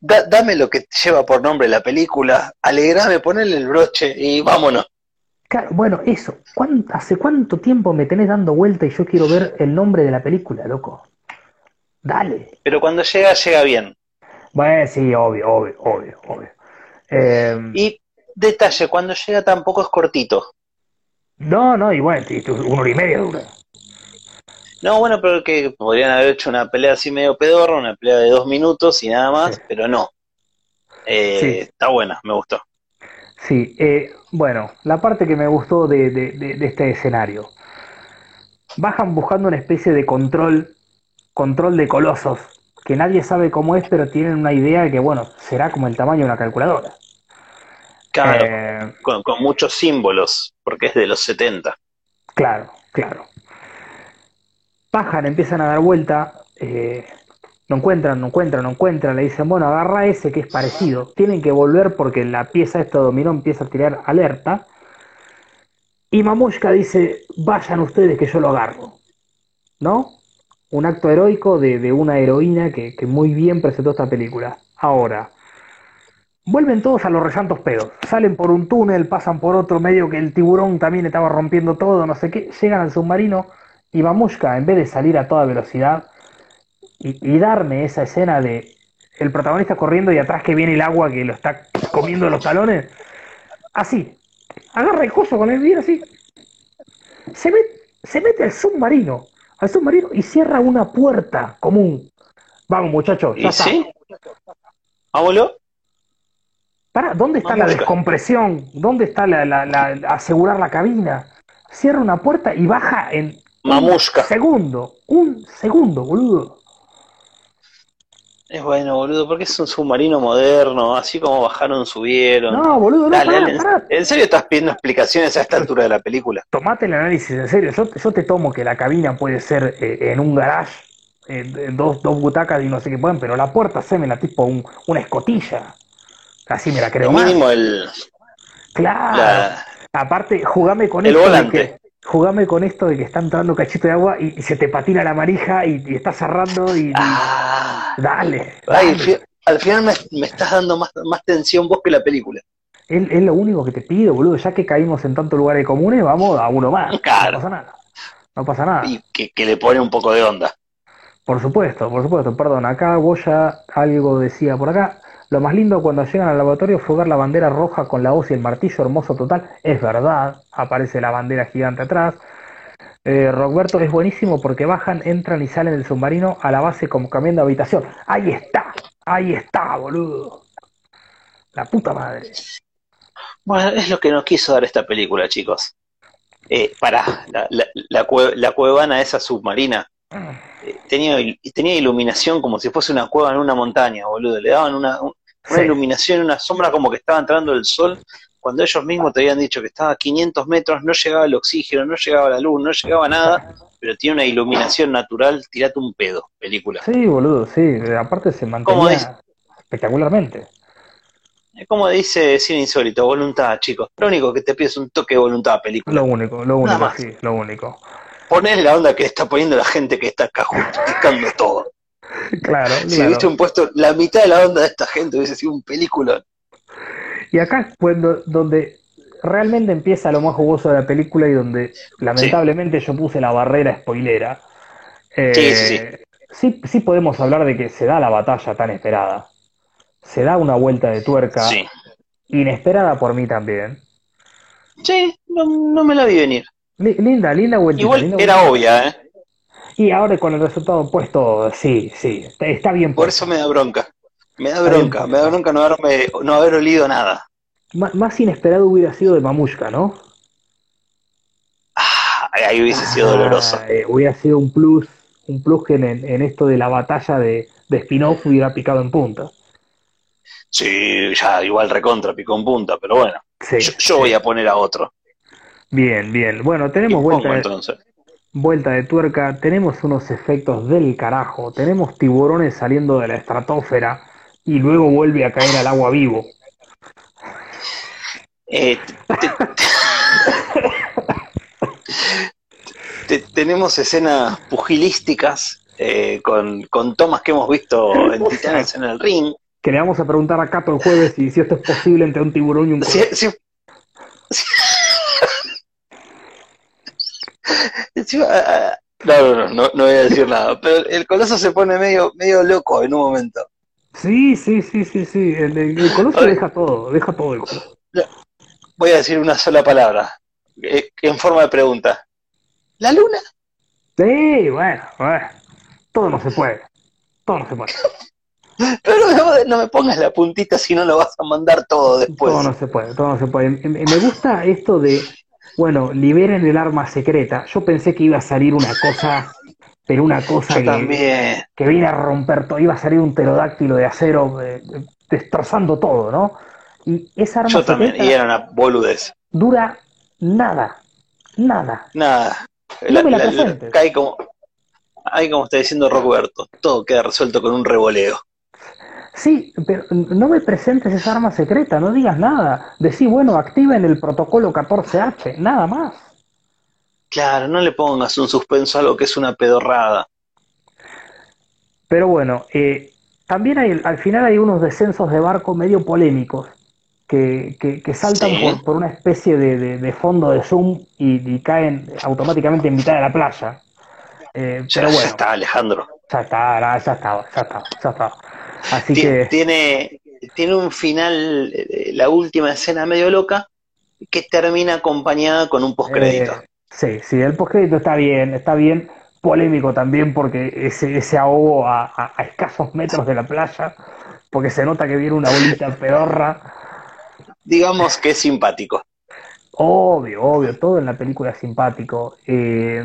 dame lo que lleva por nombre la película, alegrame, ponele el broche y vámonos. Claro, bueno, eso. ¿Hace cuánto tiempo me tenés dando vuelta y yo quiero ver el nombre de la película, loco? Dale. Pero cuando llega, llega bien. Bueno, sí, obvio, obvio, obvio, obvio. Eh, y detalle, cuando llega tampoco es cortito. No, no, y bueno, una hora y media dura. No, bueno, pero que podrían haber hecho una pelea así medio pedorra, una pelea de dos minutos y nada más, pero no. Eh, Está buena, me gustó. Sí, eh, bueno, la parte que me gustó de, de, este escenario. Bajan buscando una especie de control, control de colosos, que nadie sabe cómo es, pero tienen una idea de que, bueno, será como el tamaño de una calculadora. Claro, eh, con, muchos símbolos, porque es de los 70. Claro, claro. Bajan, empiezan a dar vuelta, eh, no encuentran, no encuentran, no encuentran, le dicen, bueno, agarra ese que es parecido. Tienen que volver porque la pieza esta dominó empieza a tirar alerta. Y Mamushka dice, vayan ustedes que yo lo agarro. ¿No? Un acto heroico de, una heroína que, que, muy bien presentó esta película. Ahora, vuelven todos a los resantos pedos. Salen por un túnel, pasan por otro medio que el tiburón también estaba rompiendo todo, no sé qué. Llegan al submarino y Mamushka, en vez de salir a toda velocidad, y, darme esa escena de el protagonista corriendo y atrás que viene el agua que lo está comiendo los talones, así, agarra el coso con el así, se, se mete al submarino, al submarino y cierra una puerta común. Vamos muchachos, ya está. ¿Sí? Para, ¿dónde está la descompresión? ¿Dónde está la, la, asegurar la cabina? Cierra una puerta y baja en Mamusca. un segundo, un segundo, boludo. Es bueno, boludo, porque es un submarino moderno, así como bajaron, subieron. No, boludo, no, dale, ¿En serio estás pidiendo explicaciones a esta altura de la película? Tomate el análisis en serio. Yo, yo te tomo que la cabina puede ser eh, en un garage, eh, dos, dos butacas y no sé qué pueden, pero la puerta se me la tipo un, una escotilla. Así me la creo. El mínimo el. Claro. Aparte, jugame con el volante. Jugame con esto de que está entrando cachito de agua y, se te patina la manija y, y está cerrando y. Ah. dale. al final me, estás dando más, más tensión vos que la película. Es, es, lo único que te pido, boludo. Ya que caímos en tantos lugares comunes, vamos a uno más. No pasa nada. No pasa nada. Y que, que le pone un poco de onda. Por supuesto, por supuesto. Perdón, acá Goya algo decía por acá. Lo más lindo cuando llegan al laboratorio fue ver la bandera roja con la hoz y el martillo hermoso total. Es verdad, aparece la bandera gigante atrás. Eh, Roberto es buenísimo porque bajan, entran y salen del submarino a la base como cambiando de habitación. Ahí está, ahí está, boludo. La puta madre. Bueno, es lo que nos quiso dar esta película, chicos. Eh, para la, la, la, cuevana esa submarina eh, tenía, tenía iluminación como si fuese una cueva en una montaña, boludo. Le daban una, una iluminación, una sombra como que estaba entrando el sol, cuando ellos mismos te habían dicho que estaba a 500 metros, no llegaba el oxígeno, no llegaba la luz, no llegaba nada, pero tiene una iluminación natural, tirate un pedo, película. Sí, boludo, sí, aparte se mantenía espectacularmente. Es como dice Cine Insólito, voluntad, chicos. Lo único que te pido es un toque de voluntad, película. Lo único, lo único, sí, lo único. Poner la onda que está poniendo la gente que está acá justificando todo. Claro, Si hubiese un puesto la mitad de la onda de esta gente, hubiese sido un película. Y acá es cuando, donde realmente empieza lo más jugoso de la película y donde lamentablemente yo puse la barrera spoilera. Eh, sí, sí, sí. sí, podemos hablar de que se da la batalla tan esperada. Se da una vuelta de tuerca. Inesperada por mí también. Sí, no, me la vi venir. linda, linda vuelta. Igual era obvia, ¿eh? Y ahora con el resultado opuesto, sí, sí, está bien. Por eso me da bronca. Me da bronca, me da bronca no, haberme, no haber olido nada. más inesperado hubiera sido de Mamushka, ¿no? Ah, ahí hubiese sido ah, doloroso. Eh, hubiera sido un plus, un plus que en, esto de la batalla de, de spin-off hubiera picado en punta. Sí, ya igual recontra picó en punta, pero bueno. yo, voy a poner a otro. Bien, bien. Bueno, tenemos vuelta. entonces? Vuelta de tuerca, tenemos unos efectos del carajo, tenemos tiburones saliendo de la estratosfera y luego vuelve a caer al agua vivo. Eh, tenemos escenas pugilísticas eh, con, con tomas que hemos visto en Titanes en el ring. Que le vamos a preguntar a Cato el jueves si, si esto es posible entre un tiburón y un. Ah, ah, No, no, no, no, no voy a decir nada. Pero el coloso se pone medio, medio loco en un momento. Sí, sí, sí, sí, sí. El, el- el coloso deja todo, deja todo el coloso. Voy a decir una sola palabra, eh, en forma de pregunta. ¿La luna? Sí, bueno, bueno. Todo no se puede. Todo no se puede. Pero no, me- no me pongas la puntita si no lo vas a mandar todo después. Todo no se puede, todo no se puede. Me, me gusta esto de, bueno, liberen el arma secreta. Yo pensé que iba a salir una cosa, pero una cosa Yo que, también. que viene a romper todo. Iba a salir un pterodáctilo de acero eh, destrozando todo, ¿no? Y esa arma Yo también. secreta Y era una boludez. dura nada, nada. Nada. No me la presentes. cae como, ahí como está diciendo Roberto, todo queda resuelto con un revoleo. Sí, pero no me presentes esa arma secreta, no digas nada. Decí, bueno, activen el protocolo 14H, nada más. Claro, no le pongas un suspenso a algo que es una pedorrada. Pero bueno, eh, también hay, al final hay unos descensos de barco medio polémicos que, que, que saltan Sí. por, por una especie de, de- de fondo de zoom y, y caen automáticamente en mitad de la playa. Eh, Ya, pero ya está, Alejandro. ya está, ya está, ya está, ya está. Así que Tiene, tiene un final, eh, la última escena medio loca, que termina acompañada con un postcrédito. Eh, sí, sí, el postcrédito está bien, está bien. Polémico también porque ese, ese ahogo a, a- a escasos metros de la playa, porque se nota que viene una bolita pedorra. Digamos que es simpático. Obvio, obvio, todo en la película es simpático. Eh,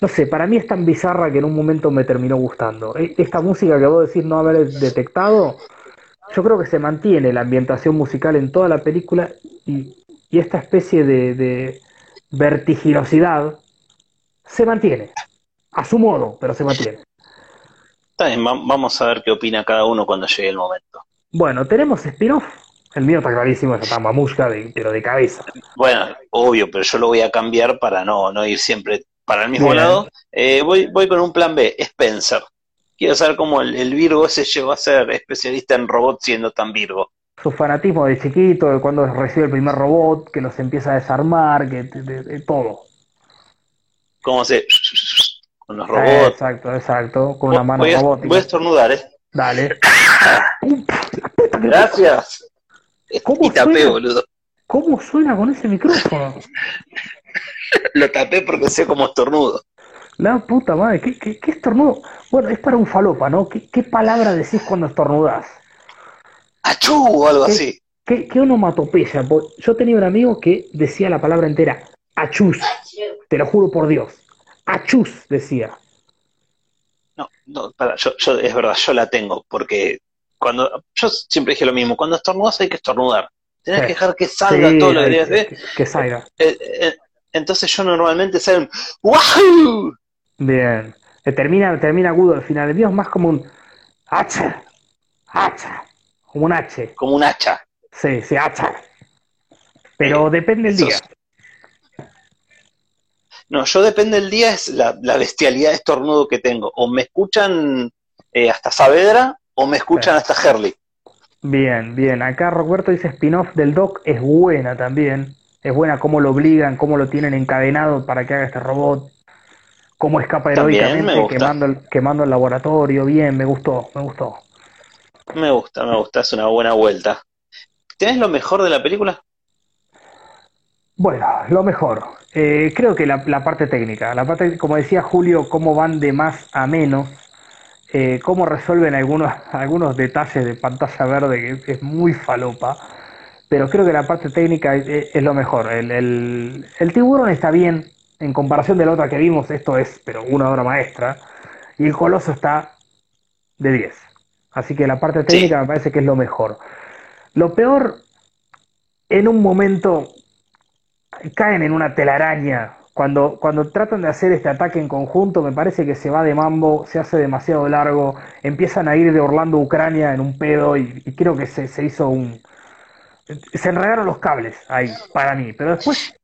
no sé, para mí es tan bizarra que en un momento me terminó gustando. E- Esta música que vos decís no haber detectado, yo creo que se mantiene la ambientación musical en toda la película y, y esta especie de, de vertiginosidad se mantiene. A su modo, pero se mantiene. Está bien, va- vamos a ver qué opina cada uno cuando llegue el momento. Bueno, tenemos spin-off. El mío está clarísimo, esa está mamushka, de- pero de cabeza. Bueno, obvio, pero yo lo voy a cambiar para no, no ir siempre para el mismo Bien. lado. Eh, voy, voy con un plan B, Spencer. Quiero saber cómo el, el Virgo ese llegó a ser especialista en robots siendo tan Virgo. su fanatismo de chiquito, de cuando recibe el primer robot, que los empieza a desarmar, que de, de- de todo. Cómo se... con los Eh, robots. exacto, exacto, con una mano voy, a, robótica. voy a estornudar, ¿eh? Dale. Gracias. ¿Cómo Y tapé, suena? boludo. ¿Cómo suena con ese micrófono? Lo tapé porque sé cómo estornudo. La puta madre, ¿qué, qué, qué estornudo? Bueno, es para un falopa, ¿no? ¿Qué, qué palabra decís cuando estornudás? ¡Achú! o algo así. ¿Qué, qué onomatopeya? Po- Yo tenía un amigo que decía la palabra entera, achus, te lo juro por Dios. Achus, decía. No, no, para, yo, yo, es verdad, yo la tengo, porque cuando, yo siempre dije lo mismo, cuando estornudas hay que estornudar. Tenés Sí. que dejar que salga Sí, todo lo que querías que, que- que salga. Eh, eh, entonces yo normalmente salen ¡Wahoo! Bien. Eh, Termina, termina agudo al final. El mío es más como un hacha. Hacha. Como un H. como un hacha. Sí, sí, hacha. Pero depende del día. No, yo depende del día, es la, la bestialidad de estornudo que tengo. O me escuchan eh, hasta Saavedra o me escuchan Sí. hasta Herley. Bien, bien. Acá Roberto dice spin-off del Doc es buena también. Es buena cómo lo obligan, cómo lo tienen encadenado para que haga este robot. Cómo escapa heroicamente quemando el, quemando el laboratorio. Bien, me gustó, me gustó. Me gusta, me gusta, es una buena vuelta. ¿Tenés lo mejor de la película? Bueno, lo mejor. Eh, creo que la, la parte técnica, la parte, como decía Julio, cómo van de más a menos, eh, cómo resuelven algunos, algunos detalles de pantalla verde que es muy falopa, pero creo que la parte técnica es, es- es lo mejor. El, el- el tiburón está bien, en comparación de la otra que vimos, esto es, pero una obra maestra, y el coloso está de 10. Así que la parte técnica me parece que es lo mejor. Lo peor, en un momento caen en una telaraña. Cuando, cuando tratan de hacer este ataque en conjunto, me parece que se va de mambo, se hace demasiado largo, empiezan a ir de Orlando a Ucrania en un pedo y, y creo que se, se hizo un... Se enredaron los cables ahí, para mí. Pero después,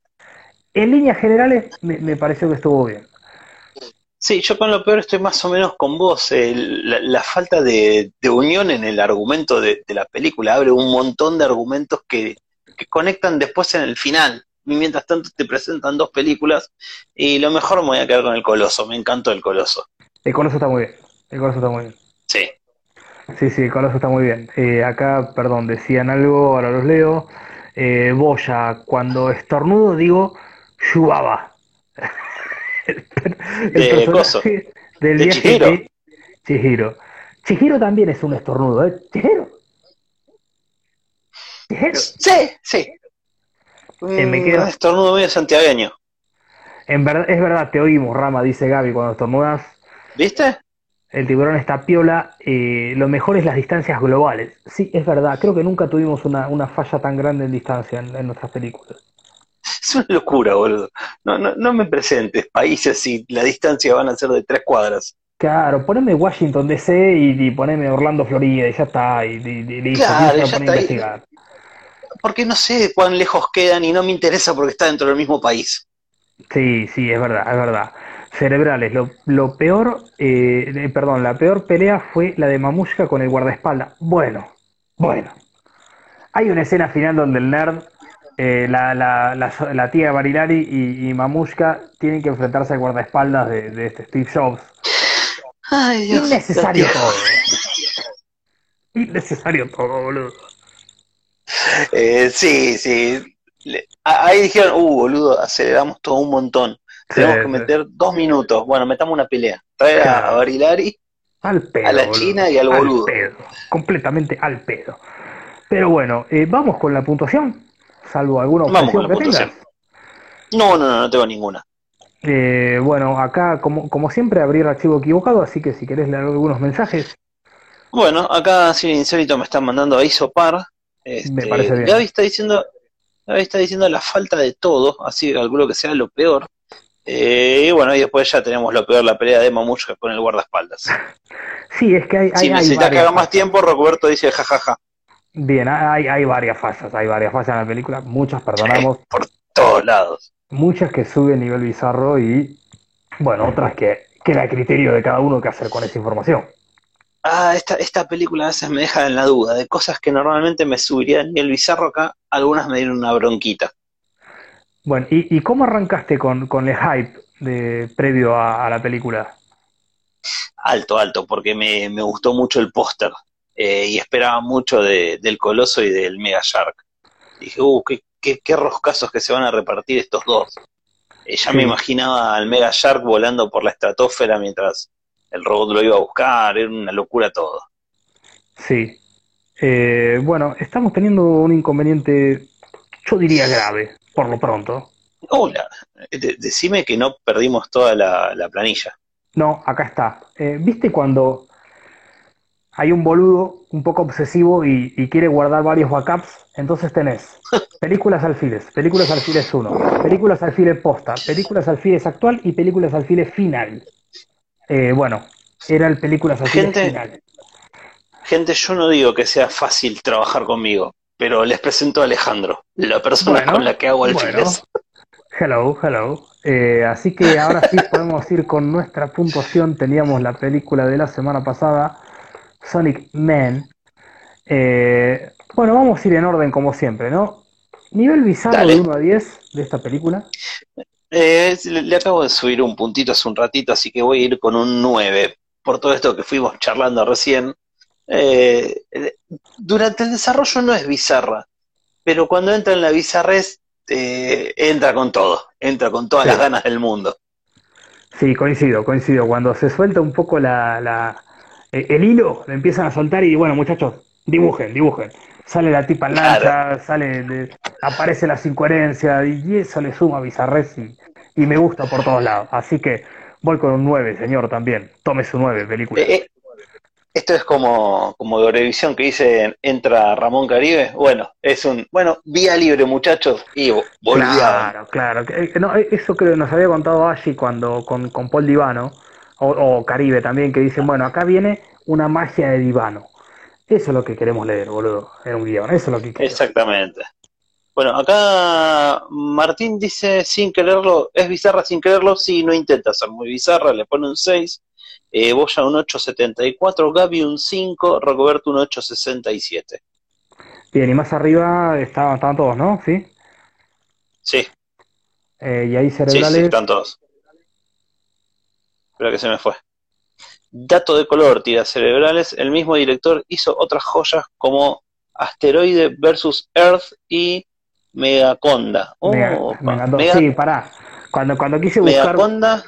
en líneas generales me, me pareció que estuvo bien. Sí, yo con lo peor estoy más o menos con vos. La, la falta de, de unión en el argumento de, de la película abre un montón de argumentos que, que conectan después en el final. Y mientras tanto te presentan dos películas y lo mejor me voy a quedar con el Coloso. Me encantó el Coloso. El Coloso está muy bien. El Coloso está muy bien. Sí. Sí, el Coloso está muy bien. Eh, acá, perdón, decían algo, ahora los leo. Eh, Boya, cuando estornudo digo Yubaba. El, De personaje Coso. del De viaje Chihiro. de Chihiro. Chihiro también es un estornudo, ¿eh? Chihiro. Chihiro. Sí, sí. Eh, me quedo- Un estornudo medio santiagueño. En verdad, es verdad, te oímos, Rama, dice Gaby, cuando estornudas. ¿Viste? El tiburón está piola. eh, lo mejor es las distancias globales. Sí, es verdad. Creo que nunca tuvimos una, una falla tan grande en distancia en, en nuestras películas. Es una locura, boludo. No, no, no me presentes países y la distancia van a ser de tres cuadras. Claro, poneme Washington DC y, y poneme Orlando, Florida, y ya está. Y, y- y listo, Claro, ¿quién se ya a está investigar? Porque no sé cuán lejos quedan y no me interesa porque está dentro del mismo país. Sí, sí, es verdad, es verdad. Cerebrales. Lo, lo peor, eh, eh, perdón, la peor pelea fue la de Mamushka con el guardaespaldas. Bueno, bueno. Hay una escena final donde el nerd, eh, la, la, la, la tía Barilari y, y Mamushka tienen que enfrentarse al guardaespaldas de, de este Steve Jobs. Ay, Dios. Innecesario todo. Innecesario todo, boludo. Eh, sí, sí. Ahí dijeron, uh, boludo, aceleramos todo un montón. Tenemos que meter dos minutos. Bueno, metamos una pelea. Trae a. Barilari. Al pedo, A la boludo. China y al boludo. pedo. Completamente al pedo. Pero bueno, eh, vamos con la puntuación. Salvo alguna objeción que tengas. No, no, no, no tengo ninguna. Eh, bueno, acá, como, como siempre, abrí el archivo equivocado, así que si querés leer algunos mensajes, Bueno, acá Cine Insólito me están mandando a Isopar. Este, Me parece bien. Gaby está diciendo, Gaby está diciendo la falta de todo, así calculo que sea lo peor. Eh, y bueno, y después ya tenemos lo peor, la pelea de Mamushka con el guardaespaldas. sí, es que hay, Si hay necesitas que haga más tiempo, Roberto dice jajaja, Bien, hay, hay varias fallas, hay varias fallas en la película, muchas perdonamos, por todos lados. muchas que suben nivel bizarro y, bueno, otras que queda a criterio de cada uno qué hacer con esa información. Ah, esta, esta película a veces me deja en la duda de cosas que normalmente me subirían ni el bizarro acá, algunas me dieron una bronquita. Bueno, ¿y, y cómo arrancaste con, con el hype de, previo a, a la película? Alto, alto, porque me, me gustó mucho el póster eh, y esperaba mucho de- del Coloso y del Mega Shark. Dije, uh, qué, qué, qué roscazos que se van a repartir estos dos. Eh, ya Sí. me imaginaba al Mega Shark volando por la estratosfera mientras el robot lo iba a buscar, era una locura todo. Sí. Eh, bueno, estamos teniendo un inconveniente, yo diría grave, por lo pronto. Hola, de- decime que no perdimos toda la, la planilla. No, acá está. Eh, ¿viste cuando hay un boludo un poco obsesivo y, y quiere guardar varios backups? Entonces tenés películas alfiles, películas alfiles 1, películas alfiles posta, películas alfiles actual y películas alfiles final. Eh, bueno, era el películas alfiles Gente, final. Gente, yo no digo que sea fácil trabajar conmigo, pero les presento a Alejandro, la persona Bueno, con la que hago bueno. alfiles. Hello, hello. Eh, así que ahora sí podemos ir con nuestra puntuación. Teníamos la película de la semana pasada, Sonic Man. Eh, bueno, vamos a ir en orden como siempre, ¿no? Nivel bizarro Dale. de 1 a 10 de esta película. Eh, le, le acabo de subir un puntito hace un ratito, así que voy a ir con un 9. Por todo esto que fuimos charlando recién. Eh, durante el desarrollo no es bizarra, pero cuando entra en la bizarrez, eh, entra con todo, entra con todas Sí. las ganas del mundo. Sí, coincido, coincido. Cuando se suelta un poco la, la- eh, el hilo, lo empiezan a soltar y bueno, muchachos, dibujen, dibujen. Sale la tipa en lancha, sale, de- aparece las incoherencias y eso le suma bizarrez y, y me gusta por todos lados. Así que voy con un 9, señor, también. Tome su 9, película. Eh, eh, esto es como, como de Eurevisión que dice entra Ramón Caribe. Bueno, es un, bueno, vía libre muchachos, y vo- volvían. Claro, claro. Que- eh, no, eh, eso creo que nos había contado Ashi cuando con, con Paul Divano, o, o Caribe también, que dicen, bueno, acá viene una magia de Divano. Eso es lo que queremos leer, boludo, en un guion. Eso es lo que queremos. Exactamente. Bueno, acá Martín dice sin quererlo, es bizarra sin quererlo, sí, no intenta ser muy bizarra, le pone un 6, eh, Boya un 8.74, Gaby un 5, Rocoberto un 8.67. Bien, y más arriba estaban, estaban todos, ¿no? Sí. Sí, Eh, y ahí sí, cerebrales. sí, están todos. Espera que se me fue. Dato de color, tiras cerebrales. El mismo director hizo otras joyas como Asteroide versus Earth y Megaconda. Oh, Mega- opa, me encantó. Mega- Sí, pará. Cuando, cuando quise buscar. Megaconda,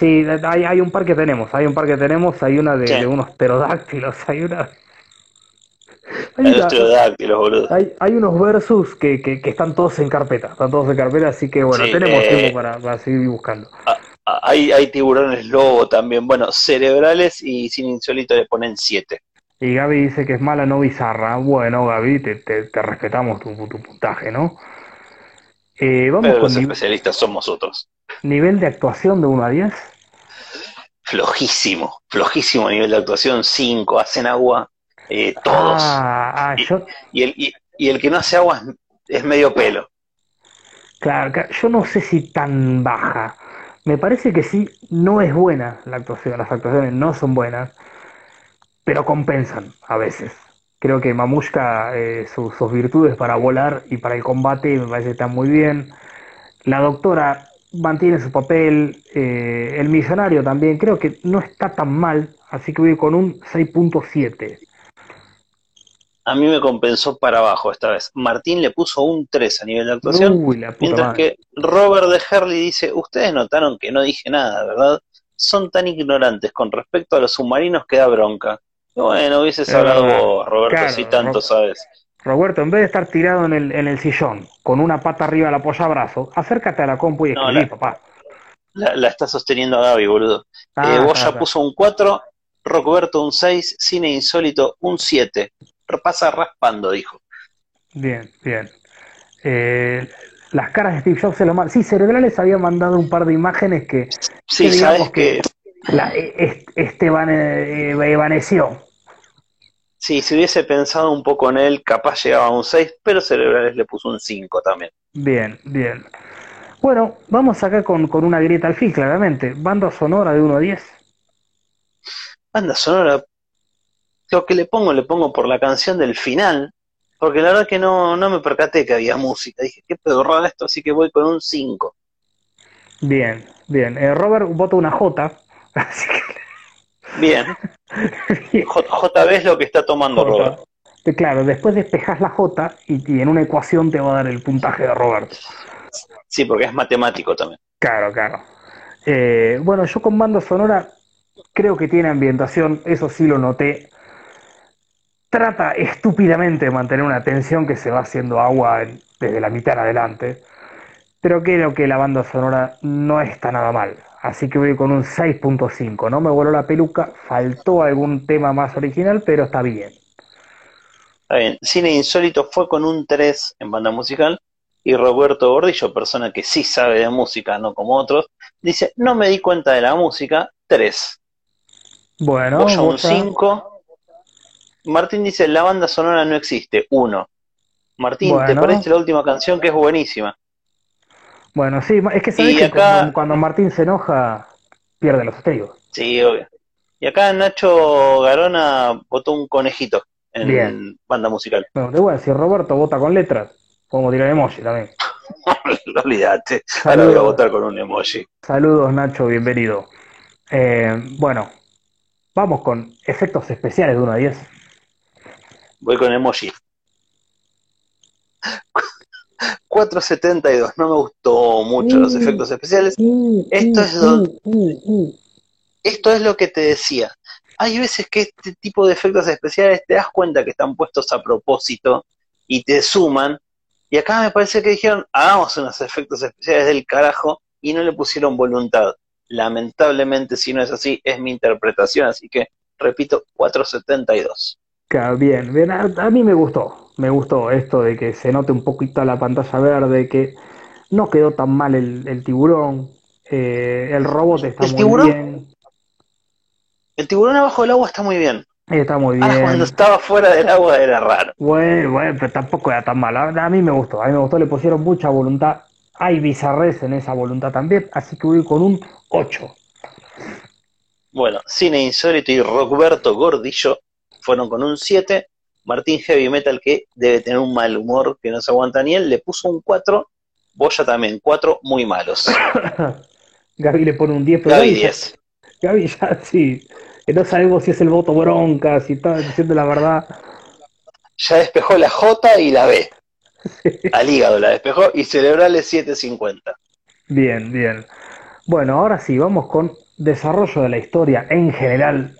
Sí, hay, hay un par que tenemos. Hay un par que tenemos. Hay una de, unos pterodáctilos. Hay una. Hay, una- hay, hay unos versus que, que, que están todos en carpeta. Están todos en carpeta. Así que bueno, Sí, tenemos eh. tiempo para, para seguir buscando. Hay, hay tiburones lobo también. Bueno, cerebrales y sin insólito le ponen 7. Y Gaby dice que es mala, no bizarra. Bueno, Gaby, te, te, te respetamos tu, tu puntaje, ¿no? Eh, vamos Pero con los especialistas somos otros. Nivel de actuación de 1 a 10. Flojísimo, flojísimo nivel de actuación. 5, hacen agua eh, todos. Ah, ah, yo, Y, el, y, y el que no hace agua es, es medio pelo. claro, yo no sé si tan baja. Me parece que sí, no es buena la actuación, las actuaciones no son buenas, pero compensan a veces. Creo que Mamushka, eh, sus, sus virtudes para volar y para el combate me parece que están muy bien. La doctora mantiene su papel, eh, el millonario también, creo que no está tan mal, así que voy con un 6.7. A mí me compensó para abajo esta vez. Martín le puso un 3 a nivel de actuación. Uy, la puta Mientras madre. que Robert de Herley dice, ustedes notaron que no dije nada, ¿verdad? Son tan ignorantes con respecto a los submarinos que da bronca. Bueno, hubieses Es hablado vos, Roberto, Claro, si tanto sabes. Roberto, en vez de estar tirado en el, en el sillón con una pata arriba del apoyabrazo, acércate a la compu y No, escribí, la- papá. La, la está sosteniendo a Gaby, boludo. Ah, eh, Boya puso un 4, Rocoberto un 6, Cine Insólito un 7. Pasa raspando, dijo. Bien, bien. Eh, las caras de Steve Jobs es lo más. Sí, Cerebrales había mandado un par de imágenes que Sí, Que digamos sabes que, la, e- es- Esteban eh, evaneció. Sí, si hubiese pensado un poco en él, capaz llegaba a un 6, pero Cerebrales le puso un 5 también. Bien, bien. Bueno, vamos acá con, con una grieta al fin, claramente. Banda sonora de 1 a 10. Banda sonora, lo que le pongo, le pongo por la canción del final, porque la verdad que no, no me percaté que había música. Dije, qué pedorrada esto, así que voy con un 5. Bien, bien. Eh, Robert vota una J. Así que. J- JB es lo que está tomando J. Robert. Eh, Claro, después despejas la J y, y en una ecuación te va a dar el puntaje de Robert. Sí, porque es matemático también. Claro, claro. Eh, bueno, yo con banda sonora creo que tiene ambientación, eso sí lo noté. Trata estúpidamente de mantener una tensión que se va haciendo agua desde la mitad en adelante, pero creo que la banda sonora no está nada mal. Así que voy con un 6.5. No me voló la peluca, faltó algún tema más original, pero está bien. Está bien. Cine Insólito fue con un 3 en banda musical y Roberto Gordillo, persona que sí sabe de música, no como otros, dice, no me di cuenta de la música, 3. Bueno, Boya un Boya, 5. Martín dice, la banda sonora no existe, 1. Martín, te perdiste la última canción que es buenísima. Bueno, sí, es que sabés Y que cuando, cuando Martín se enoja, pierde los estribos. Sí, obvio. Y acá Nacho Garona votó un conejito en Bien. banda musical. Bueno, te voy a decir, Roberto vota con letras, podemos tirar emoji también. Olvídate, ahora voy a votar con un emoji. Saludos, Nacho, bienvenido. Eh, bueno, vamos con efectos especiales de 1 a 10. Voy con emoji. 472, no me gustó mucho los Mm. efectos especiales. Uh, Esto uh, es. Esto es lo que te decía. Hay veces que este tipo de efectos especiales te das cuenta que están puestos a propósito y te suman. Y acá me parece que dijeron, hagamos unos efectos especiales del carajo y no le pusieron voluntad. Lamentablemente, si no es así, es mi interpretación. Así que, repito, 472. Claro, bien, bien, a, a mí me gustó, me gustó esto de que se note un poquito la pantalla verde, que no quedó tan mal el, el tiburón, eh, el robot está ¿El muy tiburón? bien. El tiburón abajo del agua está muy bien. Está muy Ah, bien. cuando estaba fuera del agua era raro. Bueno, bueno, pero tampoco era tan mala. A mí me gustó, a mí me gustó, le pusieron mucha voluntad. Hay bizarrés en esa voluntad también, así que voy con un 8. Bueno, Cine Insólito y Roberto Gordillo fueron con un 7. Martín Heavy Metal, que debe tener un mal humor que no se aguanta ni él, le puso un 4. Boya también, 4 muy malos. Gaby le pone un 10, pero Gaby Gaby ya- 10. Gaby ya sí, que no sabemos si es el voto bronca, si está diciendo la verdad. Ya despejó la J y la B. Al hígado la despejó y cerebrales 750. Bien, bien. Bueno, ahora sí, vamos con desarrollo de la historia en general.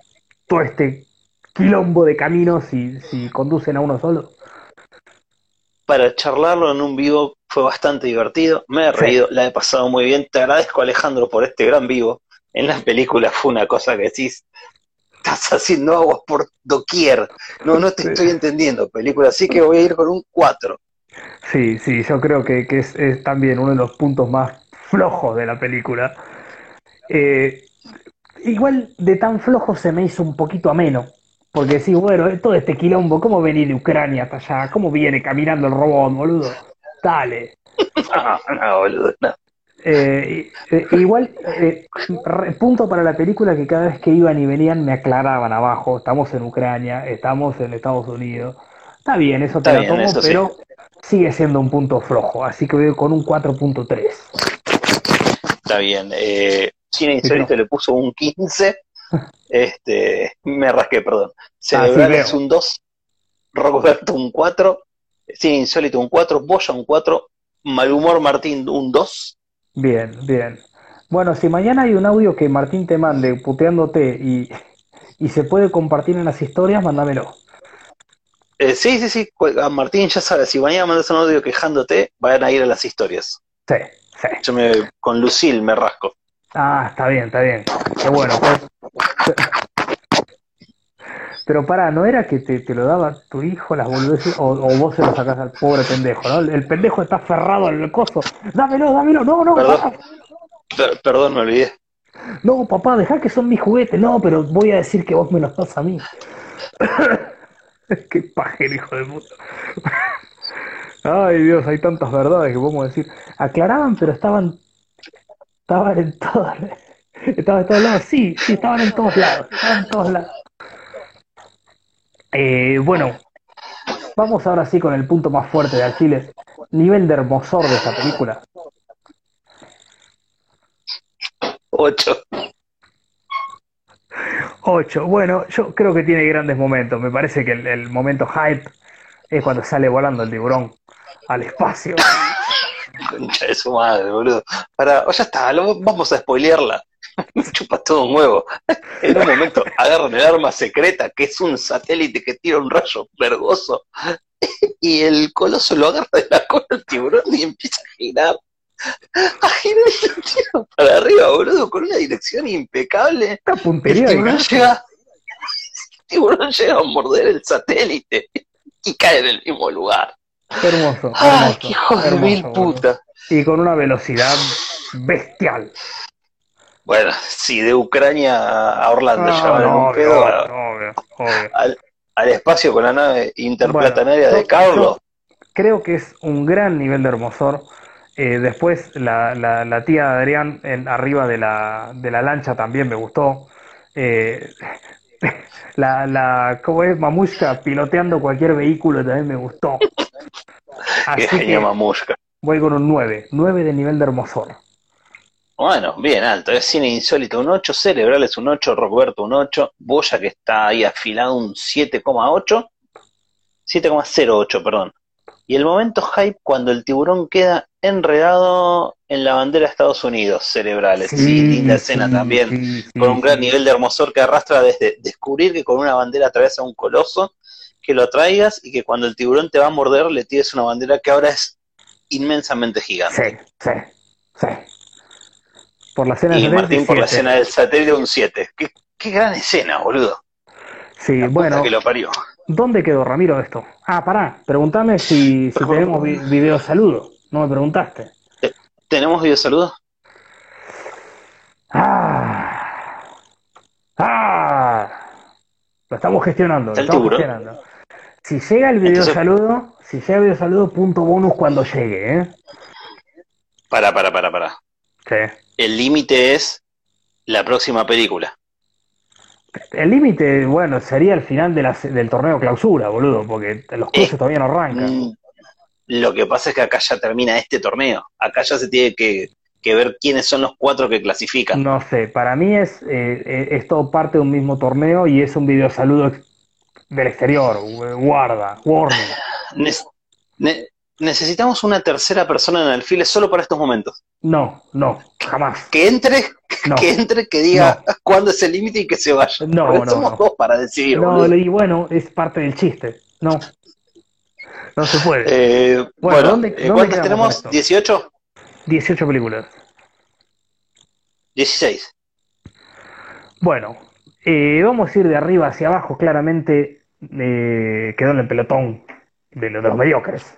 Todo este quilombo de caminos si, si conducen a uno solo. Para charlarlo en un vivo fue bastante divertido. Me he Sí. reído, la he pasado muy bien. Te agradezco, Alejandro, por este gran vivo. En las películas fue una cosa que decís, estás haciendo aguas por doquier. No, no te Sí. estoy entendiendo, película. Así que voy a ir con un 4. Sí, sí, yo creo que, que es, es también uno de los puntos más flojos de la película. Eh, igual de tan flojo se me hizo un poquito ameno, porque sí, bueno, todo este quilombo, ¿cómo venir de Ucrania hasta allá? ¿Cómo viene caminando el robot, boludo? Dale. No, no, boludo, no. Eh, eh, igual, eh, punto para la película que cada vez que iban y venían me aclaraban abajo, estamos en Ucrania, estamos en Estados Unidos. Está bien, eso te Está lo bien, tomo, sí. pero sigue siendo un punto flojo, así que voy con un 4.3. Está bien. Eh, Cine Insólito pero- le puso un 15. Este, me rasqué, perdón. Sí, Cerebrales veo. un 2. Roberto un 4. Cine Insólito un 4. Boya un 4. Malhumor Martín un 2. Bien, bien. Bueno, si mañana hay un audio que Martín te mande puteándote y, y se puede compartir en las historias, mándamelo. Eh, sí, sí, sí. a Martín ya sabes, si mañana mandas un audio quejándote, van a ir a las historias. Sí, sí. Yo me, con Lucille me rasco. Ah, está bien, está bien. Qué bueno, pues. Pero pará, ¿no era que te, te lo daba tu hijo las boludeces o, o vos se lo sacás al pobre pendejo, ¿no? El, el pendejo está aferrado al coso. Dámelo, dámelo, no, no, Perdón. Per- perdón, me olvidé. No, papá, dejá que son mis juguetes. No, pero voy a decir que vos me los das a mí. Qué pajero, hijo de puta. Ay, Dios, hay tantas verdades que podemos decir. Aclaraban, pero estaban. Estaban en todos. Estaban en todos lados. Sí, sí, estaban en todos lados. Estaban en todos lados. Eh, bueno, vamos ahora sí con el punto más fuerte de Aquiles. Nivel de hermosor de esta película. 8. 8. Bueno, yo creo que tiene grandes momentos. Me parece que el, el momento hype es cuando sale volando el tiburón al espacio. Concha de su madre, boludo. Para, ya está, lo- vamos a spoilearla. Me chupa todo un huevo. En un momento agarran el arma secreta, que es un satélite que tira un rayo vergoso, y el coloso lo agarra de la cola al tiburón y empieza a girar. A girar y lo tira para arriba, boludo, con una dirección impecable. Esta El puntería de tiburón llega, el tiburón llega a morder el satélite y cae en el mismo lugar. hermoso, ¡Ay, hermoso, qué hijo de mil puta! Y con una velocidad bestial. Bueno, sí, de Ucrania a Orlando llevaron no, un pedo obvio, obvio, al, al espacio con la nave interplanetaria Bueno, de Carlos. Creo que es un gran nivel de hermosor. Eh, después la, la, la tía de Adrián en, arriba de la, de la lancha también me gustó. Eh, la, la, ¿cómo es? Mamushka piloteando cualquier vehículo también me gustó. Que Así que genio mamushka. voy con un 9. 9 de nivel de hermosor. Bueno, bien alto. Es cine insólito un 8, cerebrales un 8, Roberto un 8, Boya que está ahí afilado un 7,8, 7,08, perdón. Y el momento hype cuando el tiburón queda enredado en la bandera de Estados Unidos, cerebrales. Sí, linda escena sí, también. sí, sí, con un gran sí. nivel de hermosor que arrastra desde descubrir que con una bandera atraviesa un coloso, que lo atraigas y que cuando el tiburón te va a morder le tires una bandera que ahora es inmensamente gigante. Sí, sí, sí. Por la escena y Martín por la 17. escena del satélite un 7. ¿Qué, qué gran escena, boludo. Sí, La bueno, que lo parió. ¿dónde quedó Ramiro esto? Ah, pará, pregúntame si, si tenemos vi- video saludo. No me preguntaste. ¿Tenemos video saludos? Ah, ah, Lo estamos gestionando, lo estamos gestionando. Si llega el video Entonces- saludo, si llega el video saludo, punto bonus cuando llegue, ¿eh? Para, para, para, para. Sí. El límite es la próxima película. El límite, bueno, sería el final de la- del torneo clausura, boludo, porque los cruces Eh, todavía no arrancan. Mm, Lo que pasa es que acá ya termina este torneo. Acá ya se tiene que, que ver quiénes son los cuatro que clasifican. No sé, para mí es, eh, eh, es todo parte de un mismo torneo y es un video saludo ex- del exterior, gu- guarda, warning. Nes- ne- necesitamos una tercera persona en el alfile solo para estos momentos. No, no, jamás. Que entre, No, que entre, que diga cuándo es el límite y que se vaya. No, Porque no, somos no. dos para decidir. no, boludo. y bueno, es parte del chiste. No, no se puede. Eh, Bueno, bueno, ¿dónde- eh, dónde ¿cuántas tenemos? esto? ¿18? 18 películas. 16. Bueno, eh, vamos a ir de arriba hacia abajo, claramente eh, quedó en el pelotón de, los- de los mediocres.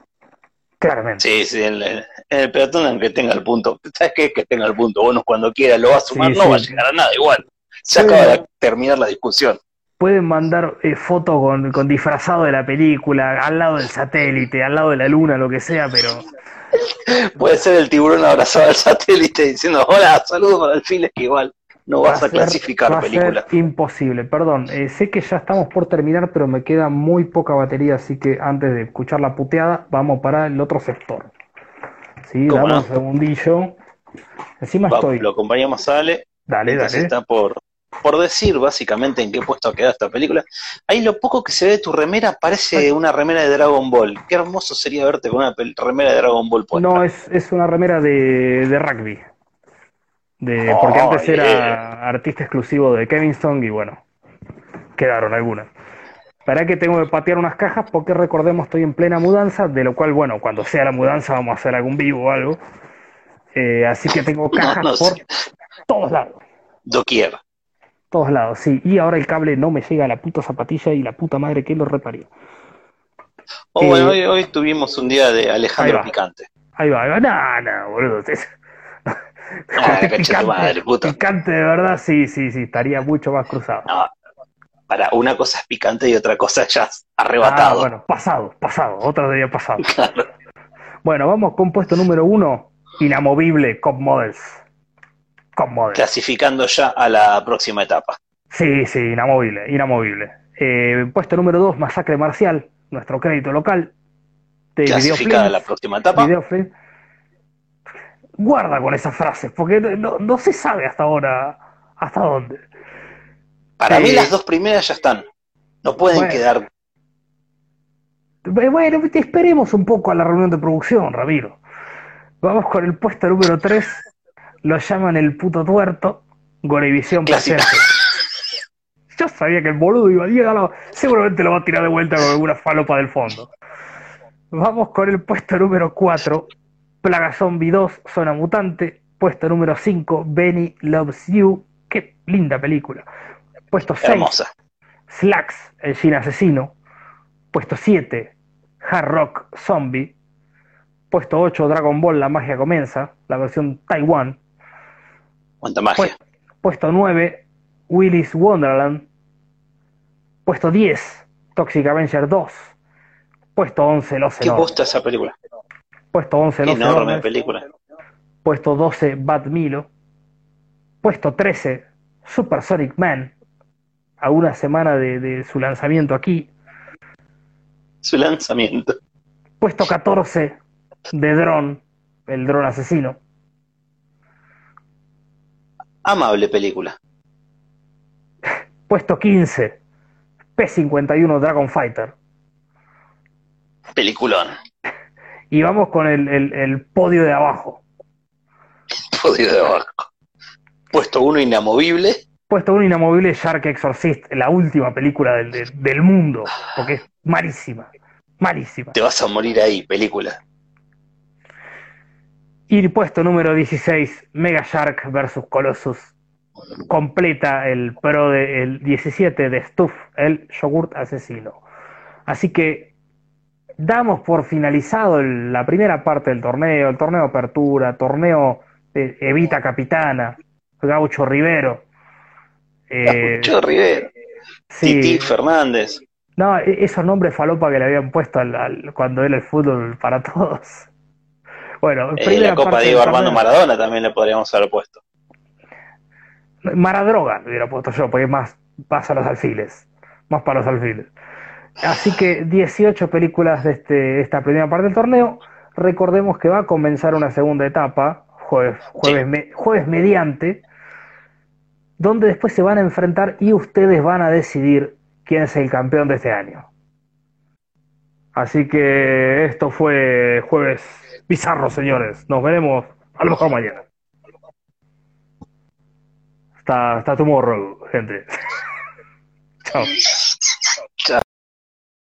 Claramente. Sí, sí, en, el- en el pelotón, aunque tenga el punto. ¿Sabes qué? Que tenga el punto. Bonus cuando quiera lo va a sumar, Sí, no va a llegar a nada igual. Se Sí, acaba de terminar la discusión. Pueden mandar eh, fotos con, con disfrazado de la película, al lado del satélite, al lado de la luna, lo que sea, pero Puede ser el tiburón abrazado al satélite diciendo, hola, saludos para el files que igual no va vas a ser- clasificar va a ser película. imposible. Perdón, eh, sé que ya estamos por terminar, pero me queda muy poca batería, así que antes de escuchar la puteada, vamos para el otro sector. Sí, ¿Cómo dame no? un segundillo. Encima Va, estoy. Lo acompañamos a Ale. Dale, dale. está por, por decir básicamente en qué puesto ha quedado esta película. Ahí lo poco que se ve de tu remera parece una remera de Dragon Ball. Qué hermoso sería verte con una remera de Dragon Ball puesta. No, es, es una remera de, de rugby. De, porque Oh, antes yeah. era artista exclusivo de Kevinston y bueno, quedaron algunas. Para que tengo que patear unas cajas porque recordemos estoy en plena mudanza, de lo cual, bueno, cuando sea la mudanza vamos a hacer algún vivo o algo. Eh, así que tengo cajas no por todos lados, Doquier. todos lados, sí. Y ahora el cable no me llega a la puta zapatilla y la puta madre que lo reparió. Oh, Eh, bueno, hoy, hoy tuvimos un día de Alejandro. Picante. Ahí va, ahí va. No, no, boludo. Ah, madre, puto. picante de verdad, sí, sí, sí, estaría mucho más cruzado. No, para una cosa es picante y otra cosa es ya Ah, arrebatado. bueno, pasado, pasado, otro día pasado. Claro. Bueno, vamos con puesto número uno, inamovible, Cop Models. Cop Models. Clasificando ya a la próxima etapa. Sí, sí, inamovible, inamovible. Eh, puesto número dos, Masacre Marcial, nuestro crédito local. De Clasificada a la próxima etapa. Guarda con esas frases, porque no, no se sabe hasta ahora hasta dónde. Para mí Eh, las dos primeras ya están. No pueden bueno. quedar. Eh, Bueno, te esperemos un poco a la reunión de producción, Ramiro. Vamos con el puesto número 3. Lo llaman el puto tuerto. Gorevisión Clásica. presente. Yo sabía que el boludo iba a llegar. Seguramente lo va a tirar de vuelta con alguna falopa del fondo. Vamos con el puesto número 4. Plaga Zombie 2, Zona Mutante. Puesto número 5, Benny Loves You. Qué linda película. Puesto 6, Hermosa. Slacks, el cine asesino. Puesto 7, Hard Rock Zombie. Puesto 8, Dragon Ball, la magia comienza, la versión Taiwán. Cuánta magia. Pu- puesto 9, Willy's Wonderland. Puesto 10, Toxic Avenger 2. Puesto 11, Los Qué gusta esa película. Puesto 11, Los Enorme Enormes. película. Puesto 12, Bad Milo. Puesto 13, Supersonic Man. A una semana de, de su lanzamiento aquí. Su lanzamiento. Puesto 14 de Drone, el dron asesino. Amable película. Puesto 15, P51 Dragon Fighter. Peliculón. Y vamos con el, el- el podio de abajo. Podio de abajo. Puesto uno inamovible. Puesto 1 inamovible Shark Exorcist, la última película del, del- del mundo, porque es malísima, malísima. Te vas a morir ahí, película. Y puesto número 16, Mega Shark vs Colossus. Completa el pro del 17 de Stuff, el yogurt asesino. Así que damos por finalizado el- la primera parte del torneo, el torneo Apertura, torneo Evita Capitana, Gaucho Rivero. Eh, Mucho Rivero. Titi Fernández. No, e-, esos nombres falopa que le habían puesto al, cuando era el fútbol para todos. Bueno, eh, la Copa Diego Armando Maradona también le podríamos haber puesto. Maradroga le hubiera puesto yo, porque es más, pasa los alfiles. Más para los alfiles. Así que 18 películas de este, esta primera parte del torneo. Recordemos que va a comenzar una segunda etapa, jueves, jueves, jueves mediante, donde después se van a enfrentar y ustedes van a decidir quién es el campeón de este año. Así que esto fue jueves bizarro, señores. Nos veremos a lo mejor mañana. Hasta, hasta tomorrow, gente. Chao.